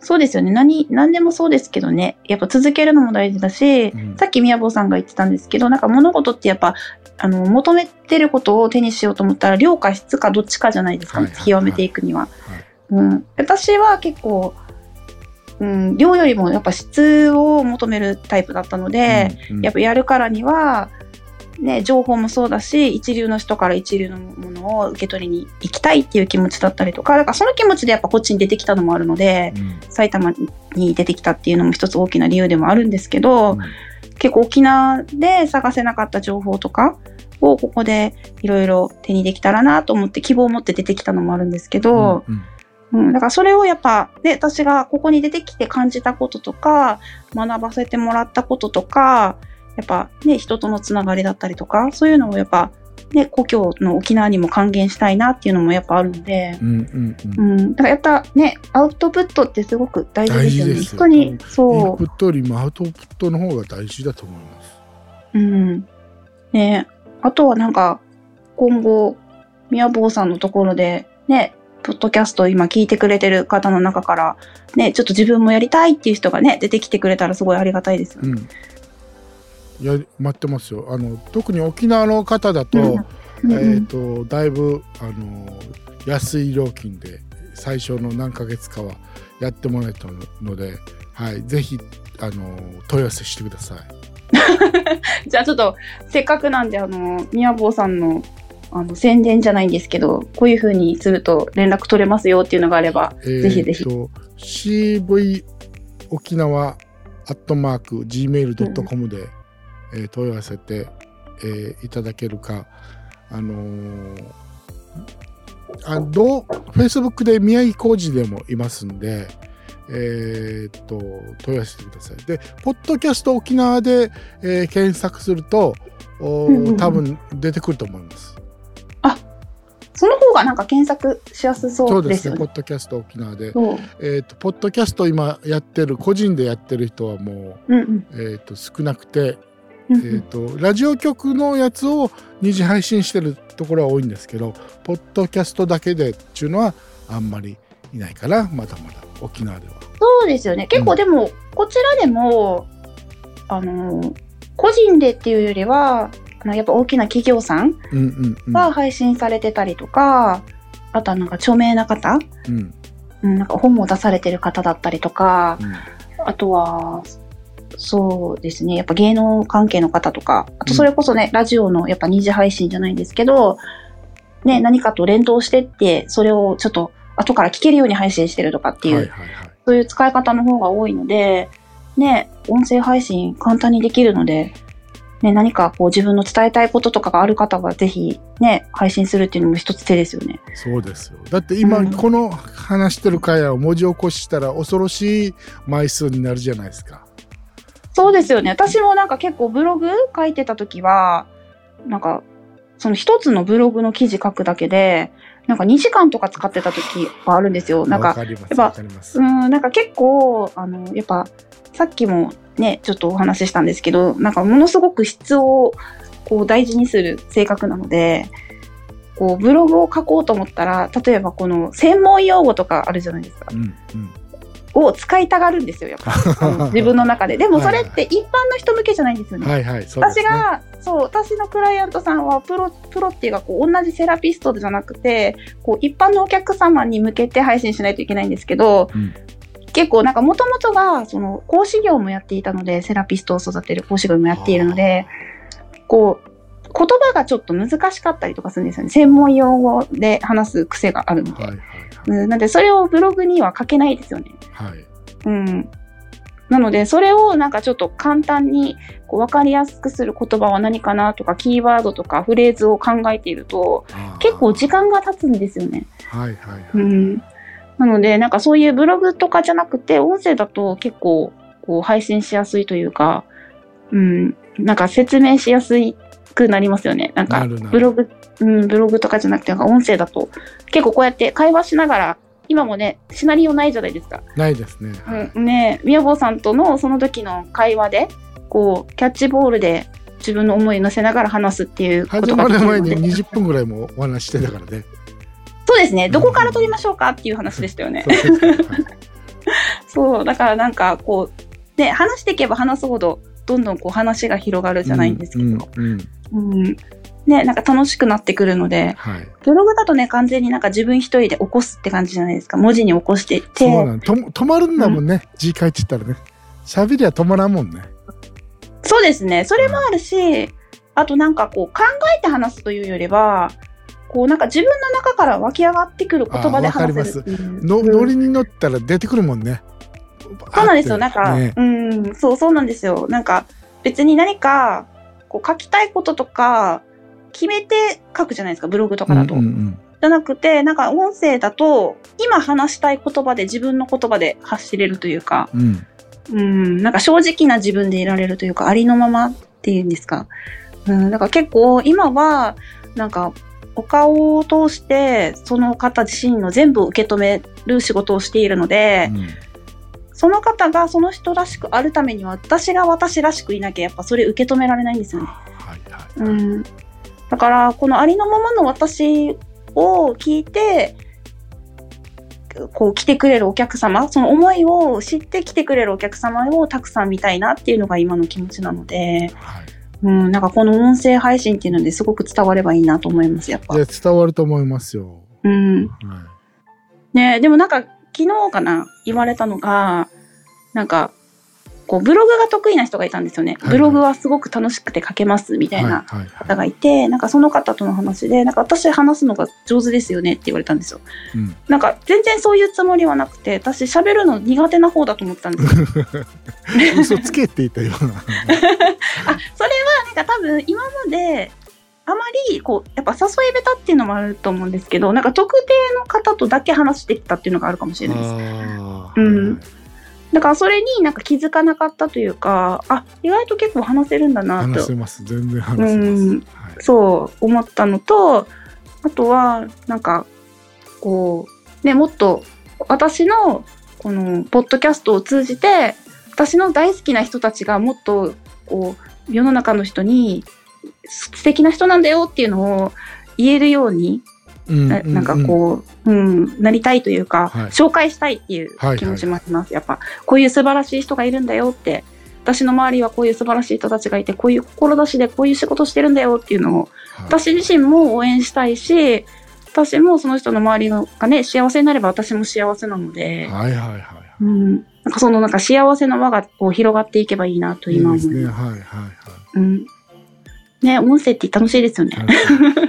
そうですよね。何、何でもそうですけどね。やっぱ続けるのも大事だし、うんさっき宮坊さんが言ってたんですけど、なんか物事ってやっぱ、あの、求めてることを手にしようと思ったら、量か質かどっちかじゃないですか、はいはいはい極めていくには。はいうん。私は結構、うん、量よりもやっぱ質を求めるタイプだったので、うんうん。やっぱやるからには、ね、情報もそうだし、一流の人から一流のものを受け取りに行きたいっていう気持ちだったりとか、だからその気持ちでやっぱこっちに出てきたのもあるので、うん。埼玉に出てきたっていうのも一つ大きな理由でもあるんですけど、うん。結構沖縄で探せなかった情報とかをここでいろいろ手にできたらなと思って希望を持って出てきたのもあるんですけど、うんうん、だからそれをやっぱ、ね、私がここに出てきて感じたこととか、学ばせてもらったこととか、やっぱね、人とのつながりだったりとか、そういうのをやっぱね、故郷の沖縄にも還元したいなっていうのもやっぱあるので、うんうんう。うんん、だからやったね、アウトプットってすごく大事ですよね。大事ですよ人に、インそプットよりもアウトプットの方が大事だと思います。う、うん。ね、あとはなんか、今後、宮坊さんのところで、ね、ポッドキャストを今聞いてくれてる方の中から、ね、ちょっと自分もやりたいっていう人がね、出てきてくれたらすごいありがたいですよね。うん。やり待ってますよ。あの特に沖縄の方だと、うんえっ、とだいぶあの安い料金で最初の何ヶ月かはやってもらえたので、はい、ぜひあの問い合わせしてください。じゃあちょっと、せっかくなんで、あの、宮坊さんの、あの、宣伝じゃないんですけど、こういう風にすると連絡取れますよっていうのがあれば、えぜひぜひ CV 沖縄アットマーク gmail.com で、えー問い合わせて、えーいただけるか、あのーあどう Facebook で宮城浩二でもいますんで、えーっと問い合わせてください。で、ポッドキャスト沖縄で、えー検索すると、おうんうんうん多分出てくると思います。その方がなんか検索しやすそそうでね、うですすよね。ポッドキャスト沖縄で。そう。えー、とポッドキャスト今やってる個人でやってる人はもうんうん。う、えー、と少なくて、うんえー、とラジオ局のやつを二次配信してるところは多いんですけどポッドキャストだけでっていうのはあんまりいないからまだまだ沖縄では。そうですよね。結構でも、こちらでも、あの、個人でっていうよりは、あのやっぱ大きな企業さんうんうんうんが配信されてたりとか、あとはなんか著名な方、うんうん、なんか本を出されてる方だったりとか、うんあとは、そうですね。やっぱ芸能関係の方とか、あとそれこそね、ラジオのやっぱ二次配信じゃないんですけど、ね、何かと連動してって、それをちょっと後から聞けるように配信してるとかっていう、はいはいはい。そういう使い方の方が多いので、ね、音声配信簡単にできるので、ね、何かこう自分の伝えたいこととかがある方はぜひね、配信するっていうのも一つ手ですよね。そうですよだって今、うんこの話してる会話を文字起こししたら恐ろしい枚数になるじゃないですか。そうですよね。私もなんか結構ブログ書いてた時は、なんか、その一つのブログの記事書くだけで、なんか2時間とか使ってた時があるんですよ。なんか、わかやっぱ。うん、なんか結構、あの、やっぱ、さっきもね、ちょっとお話ししたんですけど、なんかものすごく質をこう大事にする性格なので、こうブログを書こうと思ったら、例えばこの専門用語とかあるじゃないですか。うんうんを使いたがるんですよ、やっぱ。自分の中で。でもそれって一般の人向けじゃないんですよね。はいはいそうですね。私が、そう、私のクライアントさんはプロ、プロっていうか、こう、同じセラピストじゃなくて、こう、一般のお客様に向けて配信しないといけないんですけど、うん結構なんか、もともとが、その、講師業もやっていたので、セラピストを育てる講師業もやっているので、こう、言葉がちょっと難しかったりとかするんですよね。専門用語で話す癖があるので。はいはいうん、なんで、それをブログには書けないですよね。はい。はい。うん。なので、それをなんかちょっと簡単にこう分かりやすくする言葉は何かなとか、キーワードとかフレーズを考えていると、結構時間が経つんですよね。はいはいはい。うん。なので、なんかそういうブログとかじゃなくて、音声だと結構こう配信しやすいというか、うん、なんか説明しやすくなりますよね。なんかブログ、うん、ブログとかじゃなくて、なんか音声だと結構こうやって会話しながら、今もね、シナリオないじゃないですか。ないですね。はいうん、ね宮坊さんとのその時の会話でこうキャッチボールで自分の思いを乗せながら話すっていうこと始まができるのでる前に20分ぐらいもお話ししてたからね。そうですねどこから撮りましょうかっていう話でしたよねそう だからなんかこうね話していけば話すほどどんどんこう話が広がるじゃないんですけど、うんうんうんうんねなんか楽しくなってくるのではい。ブログだとね完全になんか自分一人で起こすって感じじゃないですか文字に起こしていってそうなんと止まるんだもんね。字書いてたらね。喋りは止まらんもんね。そうですね。それもあるし、あとなんかこう考えて話すというよりは、こうなんか自分の中から湧き上がってくる言葉で話せるっていう。の、うんノリに乗ったら出てくるもんね。そうなんですよ。なんか、ねうん、そうそうなんですよ。なんか別に何かこう書きたいこととか決めて書くじゃないですか、ブログとかだと。うんうんじゃなくて、なんか音声だと、今話したい言葉で自分の言葉で発しれるというか、うんうんうん、なんか正直な自分でいられるというか、ありのままっていうんですか。うん、だから結構今は、なんかお顔を通してその方自身の全部を受け止める仕事をしているので、うんその方がその人らしくあるためには私が私らしくいなきゃやっぱそれ受け止められないんですよね。はいはい。うん、だからこのありのままの私を聞いてこう来てくれるお客様その思いを知って来てくれるお客様をたくさん見たいなっていうのが今の気持ちなので、はいうん、なんかこの音声配信っていうのですごく伝わればいいなと思いますやっぱい。や伝わると思いますよ。うんはね、でもなんか昨日かな言われたのがなんかこうブログが得意な人がいたんですよね。はいはいブログはすごく楽しくて書けますみい。たいなはいはい方がいて、なんかその方との話で、なんか私話すのが上手ですよねって言われたんですよ。うんなんか全然そういうつもりはなくて、私喋るの苦手な方だと思ったんですよ。嘘つけって言ったような。あ、それはなんか多分今まで、あまりこうやっぱ誘い下手っていうのもあると思うんですけどなんか特定の方とだけ話してきたっていうのがあるかもしれないですあうんだからそれになんか気づかなかったというかあ意外と結構話せるんだなと話せます。全然話せます。うんはいそう思ったのとあとはなんかこうねもっと私のこのポッドキャストを通じて私の大好きな人たちがもっとこう世の中の人に素敵な人なんだよっていうのを言えるようにうんななんかこう、うん、なりたいというか、はい紹介したいっていう気持ちもあります。やっぱ、こういう素晴らしい人がいるんだよって、私の周りはこういう素晴らしい人たちがいて、こういう志でこういう仕事してるんだよっていうのを、はい私自身も応援したいし、私もその人の周りがね、幸せになれば私も幸せなので、はいはいはい。うん、なんかそのなんか幸せの輪がこう広がっていけばいいなといい今思いですね。ます。はいはいはい。うん。ね、音声って楽しいですよね。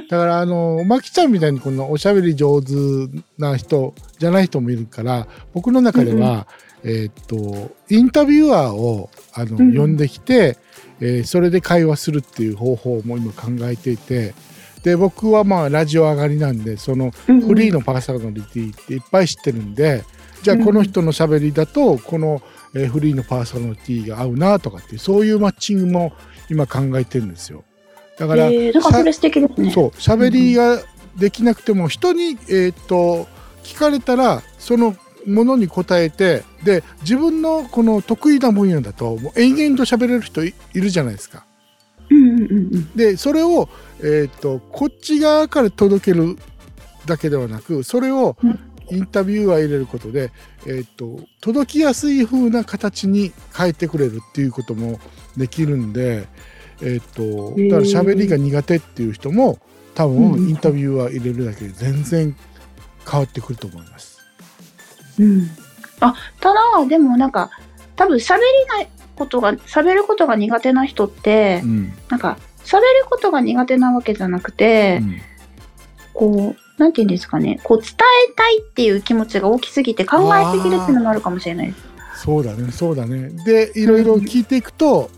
だからあのまきちゃんみたいにこのおしゃべり上手な人じゃない人もいるから僕の中では、えーっとインタビュアーをあの、うん呼んできて、えーそれで会話するっていう方法も今考えていてで僕はまあラジオ上がりなんでそのうんフリーのパーソナリティっていっぱい知ってるんで、じゃあこの人のしゃべりだとこの、えーフリーのパーソナリティが合うなとかっていうそういうマッチングも今考えてるんですよ。だから、えー、それ素敵ですね。そう喋りができなくても人に、えーっと聞かれたらそのものに答えてで自分のこの得意な分野だともう延々と喋れる人いいるじゃないですか。でそれを、えーっとこっち側から届けるだけではなくそれをうんインタビューは入れることで、えーっと届きやすい風な形に変えてくれるっていうこともできるんで、えーっとだから喋りが苦手っていう人も多分うんインタビューは入れるだけで全然変わってくると思います。うん、あただでもなんか多分喋りないことが喋ることが苦手な人って、うんなんか喋ることが苦手なわけじゃなくて、うんこうなんて言うんですかねこう伝えたいっていう気持ちが大きすぎて考えすぎるっていうのもあるかもしれないです。そうだねそうだね。でいろいろ聞いていくと、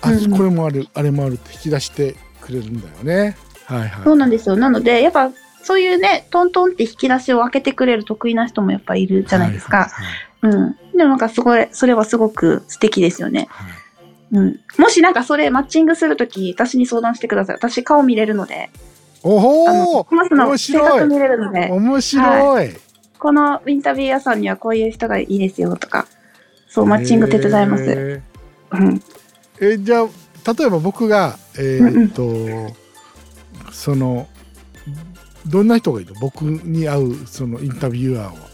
あうんこれもあるあれもあるって引き出してくれるんだよね。はいはい。そうなんですよなのでやっぱそういうねトントンって引き出しを開けてくれる得意な人もやっぱいるじゃないですか。はいはいうん、でもなんかすごいそれはすごく素敵ですよね。はいうん、もしなんかそれマッチングするとき私に相談してください。私顔見れるので。おおコマスの面性格見れるので、面白い。このインタビュアーさんにはこういう人がいいですよとか、そう、マッチング手伝います。えうん。ーえじゃあ例えば僕がえーっと、そのどんな人がいるの？僕に会うそのインタビュアーは。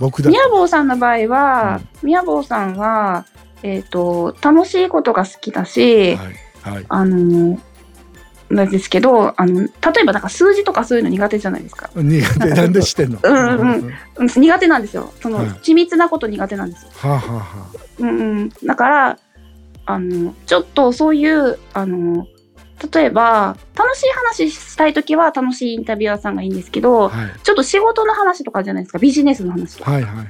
僕だみやぼうさんの場合は、みやぼうさんは、えっ、と、楽しいことが好きだし、はいはい。あの、なんですけど、あの、例えばなんか数字とかそういうの苦手じゃないですか。苦手。なんでしてんの？うんうん。うんうん、苦手なんですよ。その、はい。緻密なこと苦手なんですよ。はあ、はあはうんうん、だからあのちょっとそういうあの例えば楽しい話したい時は楽しいインタビュアーさんがいいんですけど、あ、はい、ちょっと仕事の話とかじゃないですか。ビジネスの話とか、はいはいはい。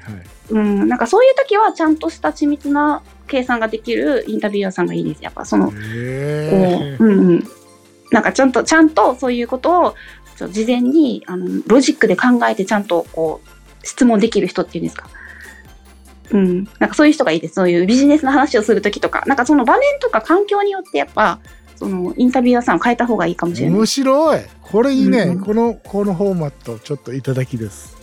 うん、なんかそういう時はちゃんとした緻密な計算ができるインタビュアーさんがいいです。やっぱそのこへう、うんうん、なんかちゃんとちゃんとそういうことを事前にあのロジックで考えてちゃんとこう質問できる人っていうんですか。うん、なんかそういう人がいいです。そういうビジネスの話をするときとか、なんかその場面とか環境によってやっぱそのインタビュアーさんを変えた方がいいかもしれない。面。白い。これいいね、うん。このこのフォーマットちょっといただきです。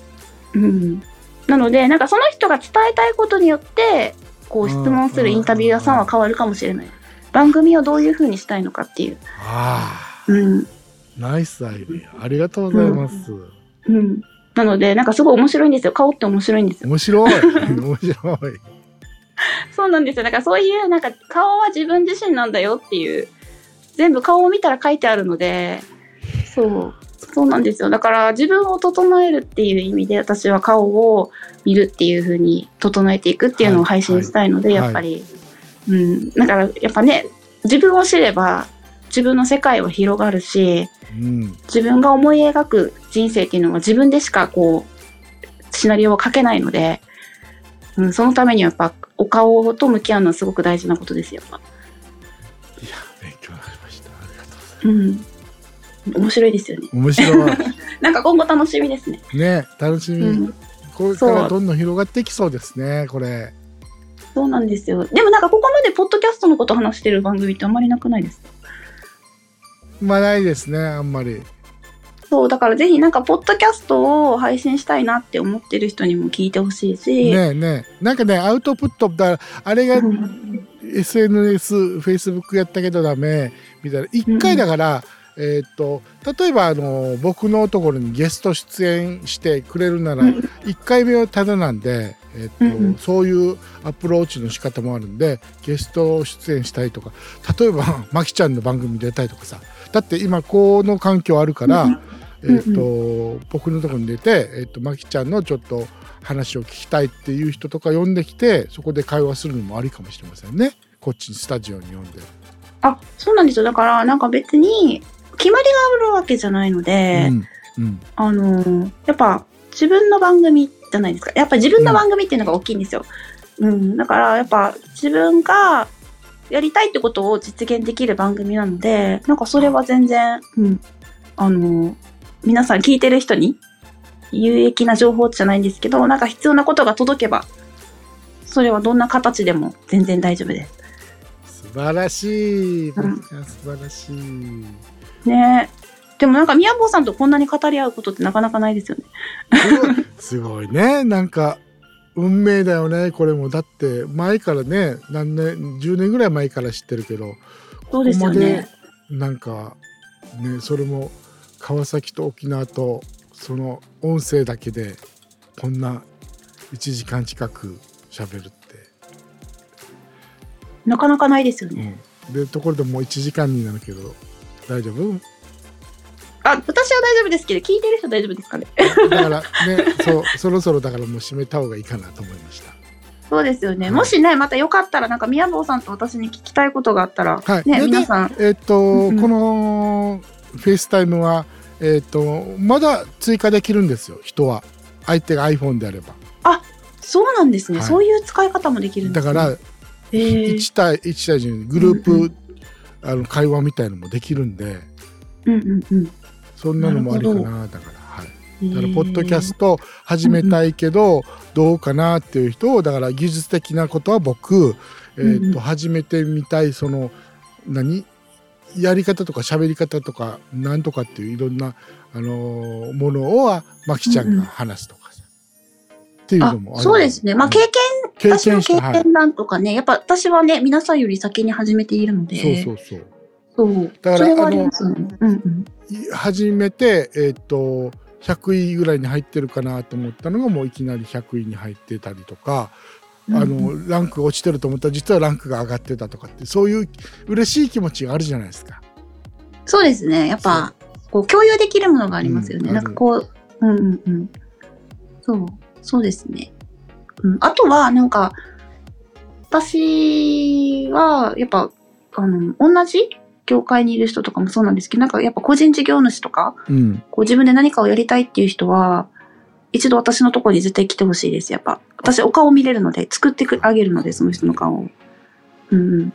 うん、なのでなんかその人が伝えたいことによってこう質問するインタビュアーさんは変わるかもしれない。番組をどういう風にしたいのかっていう。あうん。あナイスアイデア。ありがとうございます、うん、なのでなんかすごい面白いんですよ。顔って面白いんですよ。面白い。面白い。そうなんですよ。だからそういうなんか顔は自分自身なんだよっていう全部顔を見たら書いてあるのでそう。そうなんですよ。だから自分を整えるっていう意味で私は顔を見るっていう風に整えていくっていうのを配信したいので、はい。やっぱり、うん。だからやっぱね自分を知れば自分の世界は広がるしうん。自分が思い描く人生っていうのは自分でしかこうシナリオを書けないので、うん、そのためにはやっぱお顔と向き合うのはすごく大事なことですよ。やっぱ。いや勉強になりました。ありがとうございます。うん、面白いですよね。面白い。なんか今後楽しみですね。ね楽しみ、うん、これからどんどん広がっていきそうですねこれ。そうなんですよ。でもなんかここまでポッドキャストのこと話してる番組ってあんまりなくないですか？まあないですねあんまり。そうだからぜひなんかポッドキャストを配信したいなって思ってる人にも聞いてほしいし、ねえねえ。なんかねアウトプットだあれがうん。SNS、Facebook やったけどダメみたいな。一回だから、えーっと例えばあの僕のところにゲスト出演してくれるならうん。1回目はただなんで、えーっとそういうアプローチの仕方もあるんでゲスト出演したいとか例えばまきちゃんの番組出たいとかさだって今この環境あるから、うんえーっと僕のところに出て、えーっとまきちゃんのちょっと話を聞きたいっていう人とか呼んできてそこで会話するのもありかもしれませんね。こっちにスタジオに呼んで。あそうなんですよ。だからなんか別に決まりがあるわけじゃないので、うんうんあのーやっぱ自分の番組じゃないですか。やっぱ自分の番組っていうのが大きいんですよ。うん。だからやっぱ自分がやりたいってことを実現できる番組なので、なんかそれは全然、うん。あのー皆さん聞いてる人に有益な情報じゃないんですけど、なんか必要なことが届けば、それはどんな形でも全然大丈夫です。素晴らしい、うん素晴らしい。ね。でもなんか宮坊さんとこんなに語り合うことってなかなかないですよね。すごいすごいね。なんか運命だよね。これも。だって前からね何年10年ぐらい前から知ってるけどそうですよね。なんかねそれも川崎と沖縄とその音声だけでこんな1時間近く喋るって、なかなかないですよね。うん、でところでもう1時間になるけど大丈夫？あ、私は大丈夫ですけど、聞いてる人大丈夫ですかね？だからね そうそろそろだからもう締めた方がいいかなと思いました。そうですよね。はいもしね、またよかったら、なんか宮坊さんと私に聞きたいことがあったら、ね、はいで皆さん、えっ、と、このフェイスタイムは、えっ、と、まだ追加できるんですよ、人は。相手が iPhone であれば。そうなんですね、はいそういう使い方もできるんですね。だから、へー1対1対10グループ、うんうあの会話みたいのもできるんで、うんうんうん。そんなのもありかなだから。はい。だから、ポッドキャスト始めたいけど、どうかなっていう人を、だから技術的なことは僕、えと、始めてみたい、その、何？やり方とか喋り方とか、なんとかっていういろんな、あのーものを、まきちゃんが話すとかさ。っていうあのもあるそうですね。まあ、経験、経私の経験談とかね、やっぱ私はね、皆さんより先に始めているので、そうそうそう。そう。だからあ。うんうん。めて、えっ、と、100位ぐらいに入ってるかなと思ったのがもういきなり100位に入ってたりとか、あうんのランクが落ちてると思ったら実はランクが上がってたとかってそういう嬉しい気持ちがあるじゃないですか。そうですね。やっぱ、こう、共有できるものがありますよね。うんなんかこう、うんうんうん。そう、そうですね。うん、あとは、なんか、私は、やっぱ、あの、同じ業界にいる人とかもそうなんですけど、なんかやっぱ個人事業主とか、うん、こう自分で何かをやりたいっていう人は、一度私のところに絶対来てほしいです。やっぱ。私、お顔見れるので、作ってあげるので、その人の顔を。うんうん。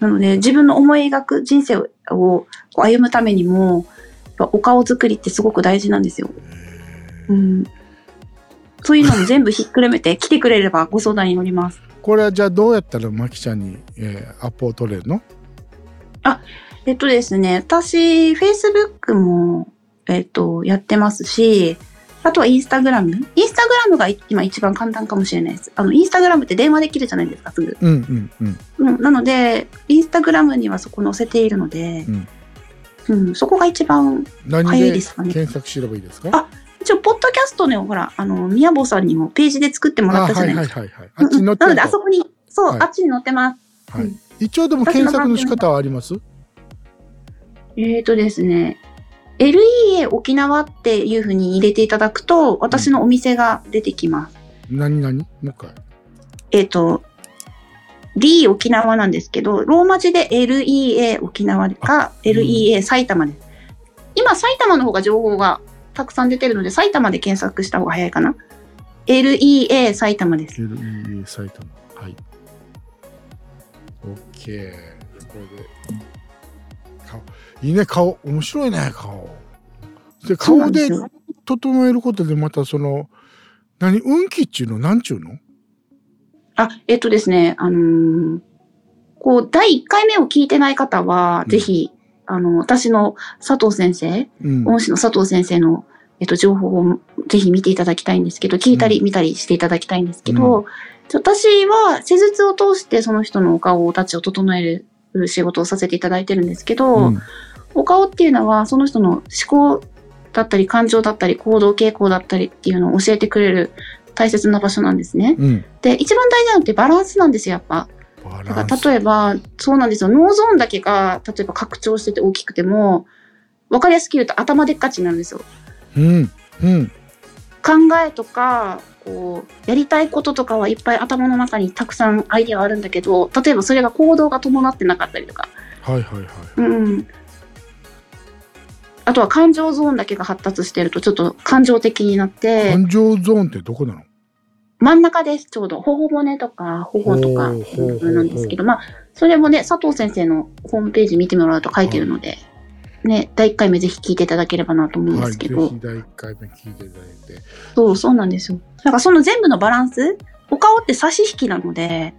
なので、自分の思い描く人生を歩むためにも、やっぱお顔作りってすごく大事なんですよ。うん。そういうのも全部ひっくるめて来てくれればご相談に乗ります。これはじゃあどうやったらマキちゃんに、えーアポを取れるの？えっとですね、私、Facebook も、えっと、やってますし、あとはインスタグラム？インスタグラムが今一番簡単かもしれないです。あの、インスタグラムって電話できるじゃないですか、すぐ。うんうんうん。うん、なので、インスタグラムにはそこ載せているので、うんうん、そこが一番、何早いでですかね検索すればいいですか？あ一応、ポッドキャストね、ほら、あの、宮坊さんにもページで作ってもらったじゃはないいですか。はいはいはい。あっちに載ってなので、あそこに、そう、はいあっちに載ってます。はいうん一応でも検索の仕方はあります？えーとですね、LEA 沖縄っていうふうに入れていただくと、私のお店が出てきます。何何もう一回。えっ、と、D 沖縄なんですけど、ローマ字で LEA 沖縄か、うん LEA 埼玉です。今、埼玉の方が情報がたくさん出てるので、埼玉で検索した方が早いかな。LEA 埼玉です。LEA 埼玉。はい。OK。これで。顔。いいね、顔。面白いね、顔。で、顔で整えることでまたその、何、運気っちゅうの？なんちゅうの？あ、えっ、とですね、あのーこう、第1回目を聞いてない方は、うんぜひ、あの、私の佐藤先生、うん。恩師の佐藤先生の、えっと、情報をぜひ見ていただきたいんですけど、聞いたりうん見たりしていただきたいんですけど、私は施術を通してその人のお顔たちを整える仕事をさせていただいてるんですけど、うんお顔っていうのはその人の思考だったり感情だったり行動傾向だったりっていうのを教えてくれる大切な場所なんですね。うん。で、一番大事なのってバランスなんですよ、やっぱ。バだか。ら例えば、そうなんですよ。脳ゾーンだけが、例えば拡張してて大きくても、わかりやすく言うと頭でっかちになるんですよ。うん。うん。考えとか、こう、やりたいこととかはいっぱい頭の中にたくさんアイデアはあるんだけど、例えばそれが行動が伴ってなかったりとか、はいはいはい。うん。あとは感情ゾーンだけが発達してるとちょっと感情的になって、感情ゾーンってどこなの？真ん中です、ちょうど。頬骨とか頬とかなんですけど、まあ、それもね、佐藤先生のホームページ見てもらうと書いてるので、ね、第1回目ぜひ聞いていただければなと思うんはい。ですけど、ぜひ第1回目聞いていただいて。そう、そうなんですよ。だからその全部のバランス、お顔って差し引きなので、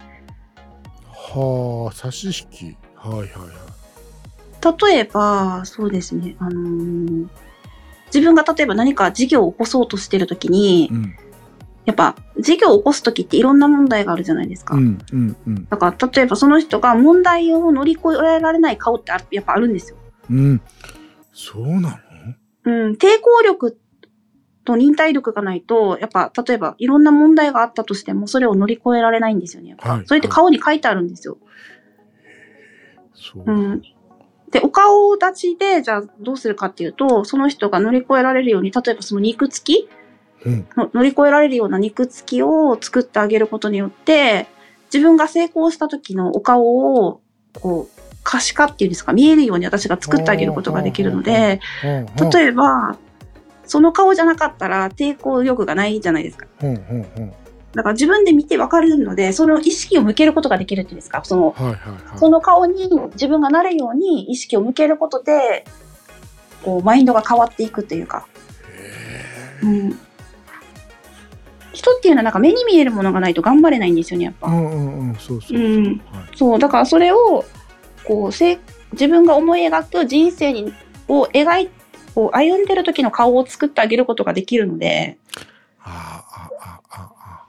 はあ、差し引き。はいはいはい。例えば、そうですね、あのー自分が例えば何か事業を起こそうとしてるときにう、ん。やっぱ事業を起こすときっていろんな問題があるじゃないですか。うんうんうん。だから例えばその人が問題を乗り越えられない顔ってあやっぱあるんですよ。うん。そうなの？うん、抵抗力と忍耐力がないと、やっぱ例えばいろんな問題があったとしてもそれを乗り越えられないんですよね。はいそれって顔に書いてあるんですよ。そう。うん。で、お顔立ちで、じゃあどうするかっていうと、その人が乗り越えられるように、例えばその肉付きうん。の乗り越えられるような肉付きを作ってあげることによって、自分が成功した時のお顔を、こう、可視化っていうんですか、見えるように私が作ってあげることができるので、例例えば、その顔じゃなかったら抵抗力がないじゃないですか。だから自分で見てわかるので、その意識を向けることができるっていうんですか、その。その顔に自分がなるように意識を向けることで、こう、マインドが変わっていくというか、へうん。人っていうのはなんか目に見えるものがないと頑張れないんですよね、やっぱ。ーうんうんうん、そうだからそれを、こう、せ自分が思い描く人生にを描い、こう歩んでる時の顔を作ってあげることができるので、ああ、ああ、ああ。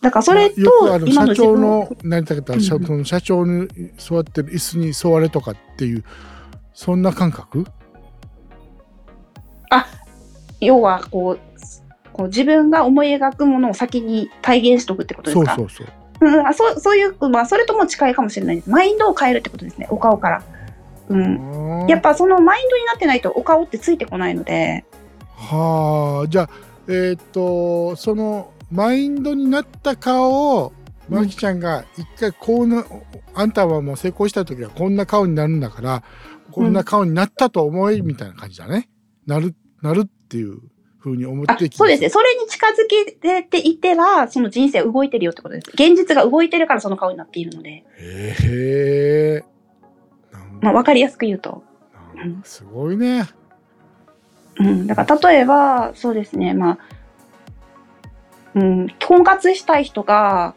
だからそれよくあとの社長今の何だったうん。社社長に座ってる椅子に座れとかっていうそんな感覚？要はこう、こう自分が思い描くものを先に体現しとくってことですか？そうそうそううん、あそうそういう、まあ、それとも近いかもしれないです。マインドを変えるってことですね、お顔から。うん。やっぱそのマインドになってないとお顔ってついてこないので、はあじゃあえっ、とそのマインドになった顔をマキちゃんが一回こうなあんたはもう成功した時はこんな顔になるんだからこんな顔になったと思いみたいな感じだね。なるなるっていうふうに思っあてきそうですね。それに近づけていっては、その人生動いてるよってことです。現実が動いてるからその顔になっているので。へえ。まあ、わかりやすく言うと。すごいね。うん。だから、例えば、そうですね。まあ、うん、婚活したい人が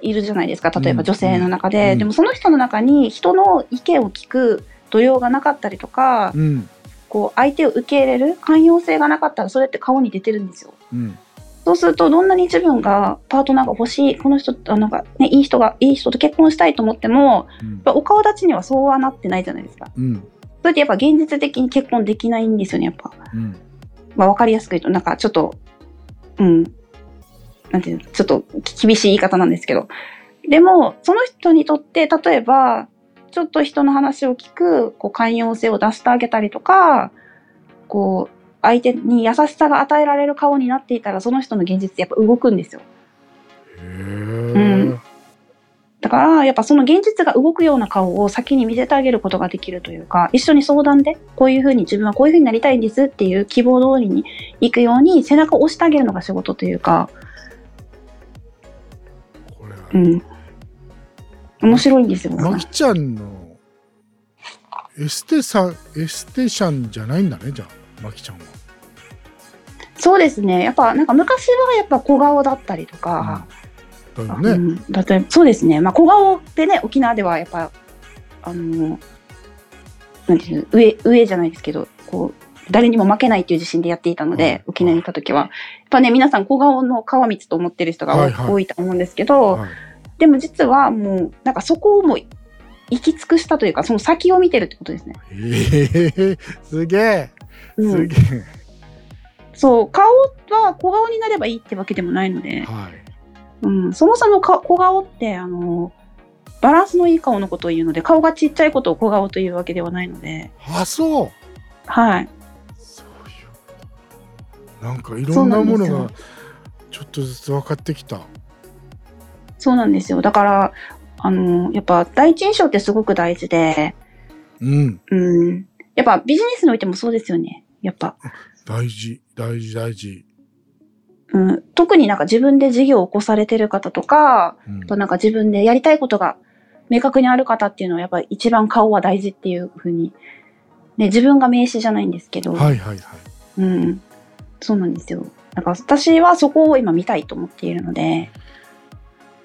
いるじゃないですか。例えばうん女性の中で。うんでもその人の中に人の意見を聞く度量がなかったりとか、うんこう相手を受け入れる寛容性がなかったらそれって顔に出てるんですよ。うんそうするとどんなに自分がパートナーが欲しいこの人あなんか、ね、いい人がいい人と結婚したいと思ってもやっぱお顔立ちにはそうはなってないじゃないですか。うんそれってやっぱ現実的に結婚できないんですよねやっぱ。うんまあ、わかりやすく言うとなんかちょっとうんなんていうのちょっと厳しい言い方なんですけどでもその人にとって例えばちょっと人の話を聞くこう寛容性を出してあげたりとかこう相手に優しさが与えられる顔になっていたらその人の現実ってやっぱ動くんですよ。へんえだから、やっぱその現実が動くような顔を先に見せてあげることができるというか、一緒に相談で、こういうふうに自分はこういうふうになりたいんですっていう希望通りに行くように背中を押してあげるのが仕事というか、これはうん。面白いんですよ。まきちゃんのエステさんエステシャンじゃないんだねじゃあまきちゃんは。そうですね。やっぱなんか昔はやっぱ小顔だったりとか、だようね。ん、例えばそうですね。まあ小顔でね、沖縄ではやっぱ、あの、なんていうの、上、上じゃないですけど、こう、誰にも負けないっていう自信でやっていたので、はい沖縄にいた時は。やっぱね、皆さん小顔の川光と思ってる人が多,、はいはい多いと思うんですけど、はいでも実はもう、なんかそこをもう行き尽くしたというか、その先を見てるってことですね。へえすげえうん、すげえ。そう、顔は小顔になればいいってわけでもないので、はい。うん、そもそもか小顔って、あの、バランスのいい顔のことを言うので、顔がちっちゃいことを小顔というわけではないので、あそう。はい。そうい。なんかいろんなものがちょっとずつ分かってきた。そうなんですよ。だから、あの、やっぱ第一印象ってすごく大事で、うん。うん。やっぱビジネスにおいてもそうですよね。やっぱ、大事大事大事。うん、特になんか自分で事業を起こされてる方とか、うんあとなんか自分でやりたいことが明確にある方っていうのはやっぱり一番顔は大事っていうふうに、ね、自分が名詞じゃないんですけど、はいはいはい。うん、そうなんですよ。だから私はそこを今見たいと思っているので、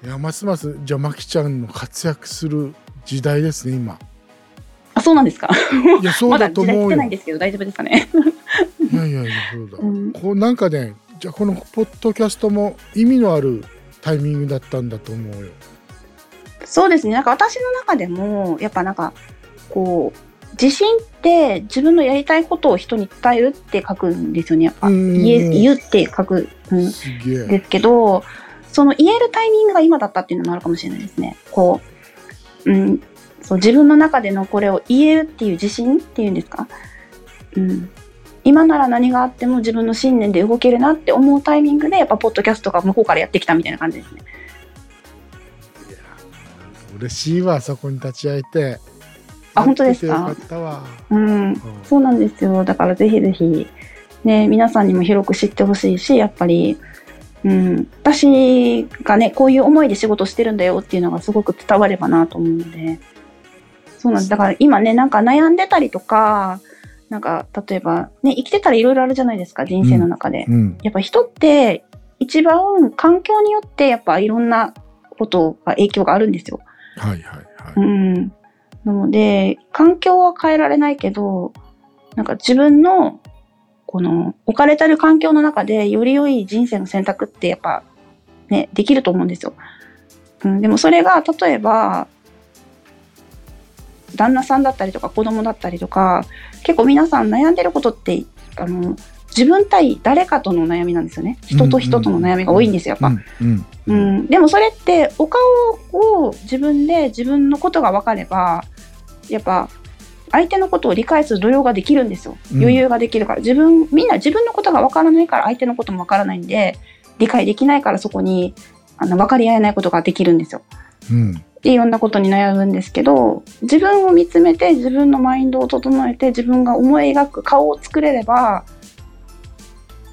いやますますじゃあまきちゃんの活躍する時代ですね今。あ、そうなんですか？いや そうまだだと思うよ。ないんですけど大丈夫ですかね？いやいやいやそうだ。うんこうなんかねじゃあこのポッドキャストも意味のあるタイミングだったんだと思うよ。そうですね。なんか私の中でも、やっぱなんか、こう、自信って自分のやりたいことを人に伝えるって書くんですよね。やっぱうん言うって書くん。ですけど、その言えるタイミングが今だったっていうのもあるかもしれないですね。こう、うん、そう自分の中でのこれを言えるっていう自信っていうんですか？うん。今なら何があっても自分の信念で動けるなって思うタイミングで、やっぱポッドキャストが向こうからやってきたみたいな感じですね。嬉しいわそこに立ち会えて。あ本当ですか？か。うん。うんそうなんですよ。だからぜひぜひ、ね、皆さんにも広く知ってほしいし、やっぱり、うん、私がね、こういう思いで仕事してるんだよっていうのがすごく伝わればなと思うので、そうなんです。だから今ね、なんか悩んでたりとか、なんか例えば、ね、生きてたらいろいろあるじゃないですか、人生の中で。うん。やっぱ人って一番環境によってやっぱいろんなことが影響があるんですよ。はいはいはうい。ん。なので、環境は変えられないけど、なんか自分の、この、置かれてる環境の中で、より良い人生の選択ってやっぱ、ね、できると思うんですよ。うん、でもそれが、例えば、旦那さんだったりとか子供だったりとか、結構皆さん悩んでることって、あの、自分対誰かとの悩みなんですよね。人と人との悩みが多いんですよ、やっぱ。うんううんん、でもそれってお顔を自分で自分のことが分かればやっぱ相手のことを理解する度量ができるんですよ。うん。余裕ができるから、自分みんな自分のことが分からないから相手のことも分からないんで理解できないからそこにあの分かり合えないことができるんですよ。うん。でいろんなことに悩むんですけど自分を見つめて自分のマインドを整えて自分が思い描く顔を作れれば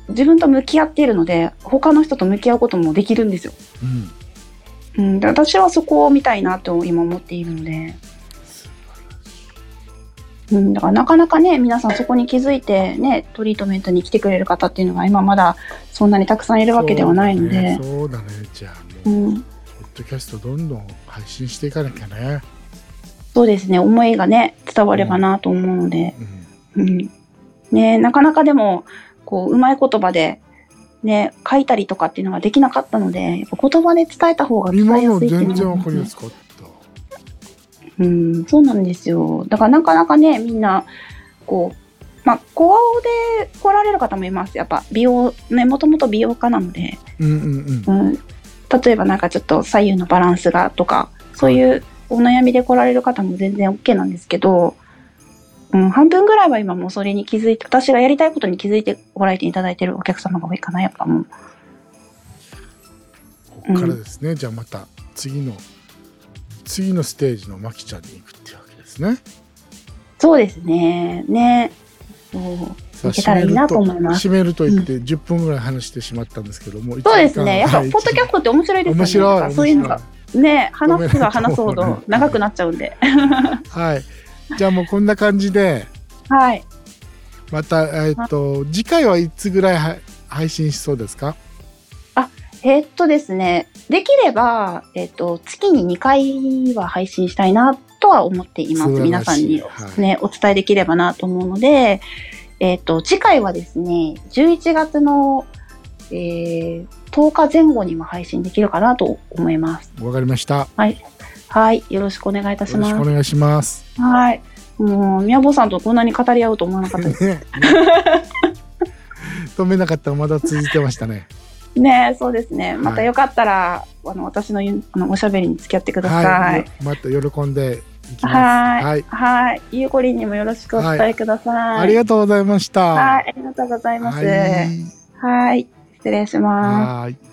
自分と向き合っているので他の人と向き合うこともできるんですよ。うん。うん、で私はそこを見たいなと今思っているので、うん、だからなかなかね皆さんそこに気づいてねトリートメントに来てくれる方っていうのが今まだそんなにたくさんいるわけではないのでそうだねねじゃあう、もう、ん、ポッドキャストどんどん配信していかなきゃね。そうですね、思いがね、伝わればなと思うので、うんうん。ねなかなかでも、こう、うまい言葉で、ね、書いたりとかっていうのができなかったので、やっぱ言葉で伝えた方が伝今のえやすいっていう全然のがわかりやすかった。うん、そうなんですよ。だからなかなかね、みんな、こう、まあ、小顔で来られる方もいます。やっぱ美容、ね、もともと美容家なので、うんうんうん。うん、例えばなんかちょっと左右のバランスがとか、そういうお悩みで来られる方も全然 OK なんですけど、うん、半分ぐらいは今もうそれに気づいて、私がやりたいことに気づいてご来店いただいてるお客様が多いかな、やっぱもう。ここからですね、じゃあまた次の次のステージのまきちゃんに行くっていうわけですね。そうですね。ね。そう。いけたらいいなと思います締めると言って10分ぐらい話してしまったんですけども、そうですね。やっぱ、はいポッドキャストって面白いですよね。面白いそういうのが。ね、話すが話すほど長くなっちゃうんで。はい。じゃあもうこんな感じではい。またえっと次回はいつぐらいは配信しそうですか？えーっとですね、できれば、えーっと、月に2回は配信したいなとは思っています。皆さんにはいね、お伝えできればなと思うので、えーっと、次回はですね、11月の、えー10日前後にも配信できるかなと思います。わかりました。はい。よろしくお願いいたしよろします。くお願いします。はい。もう、宮坊さんとこんなに語り合うと思わなかったです。ね 止めなかったらまだ続いてましたね。ねそうですね。またはいよかったら、あの、私のゆあのおしゃべりに付き合ってください。はい。また喜んでいきます。はいはい。はい。ゆうこりんにもよろしくお伝えください。ありがとうございました。はい。ありがとうございます。はい。はい。失礼します。はい。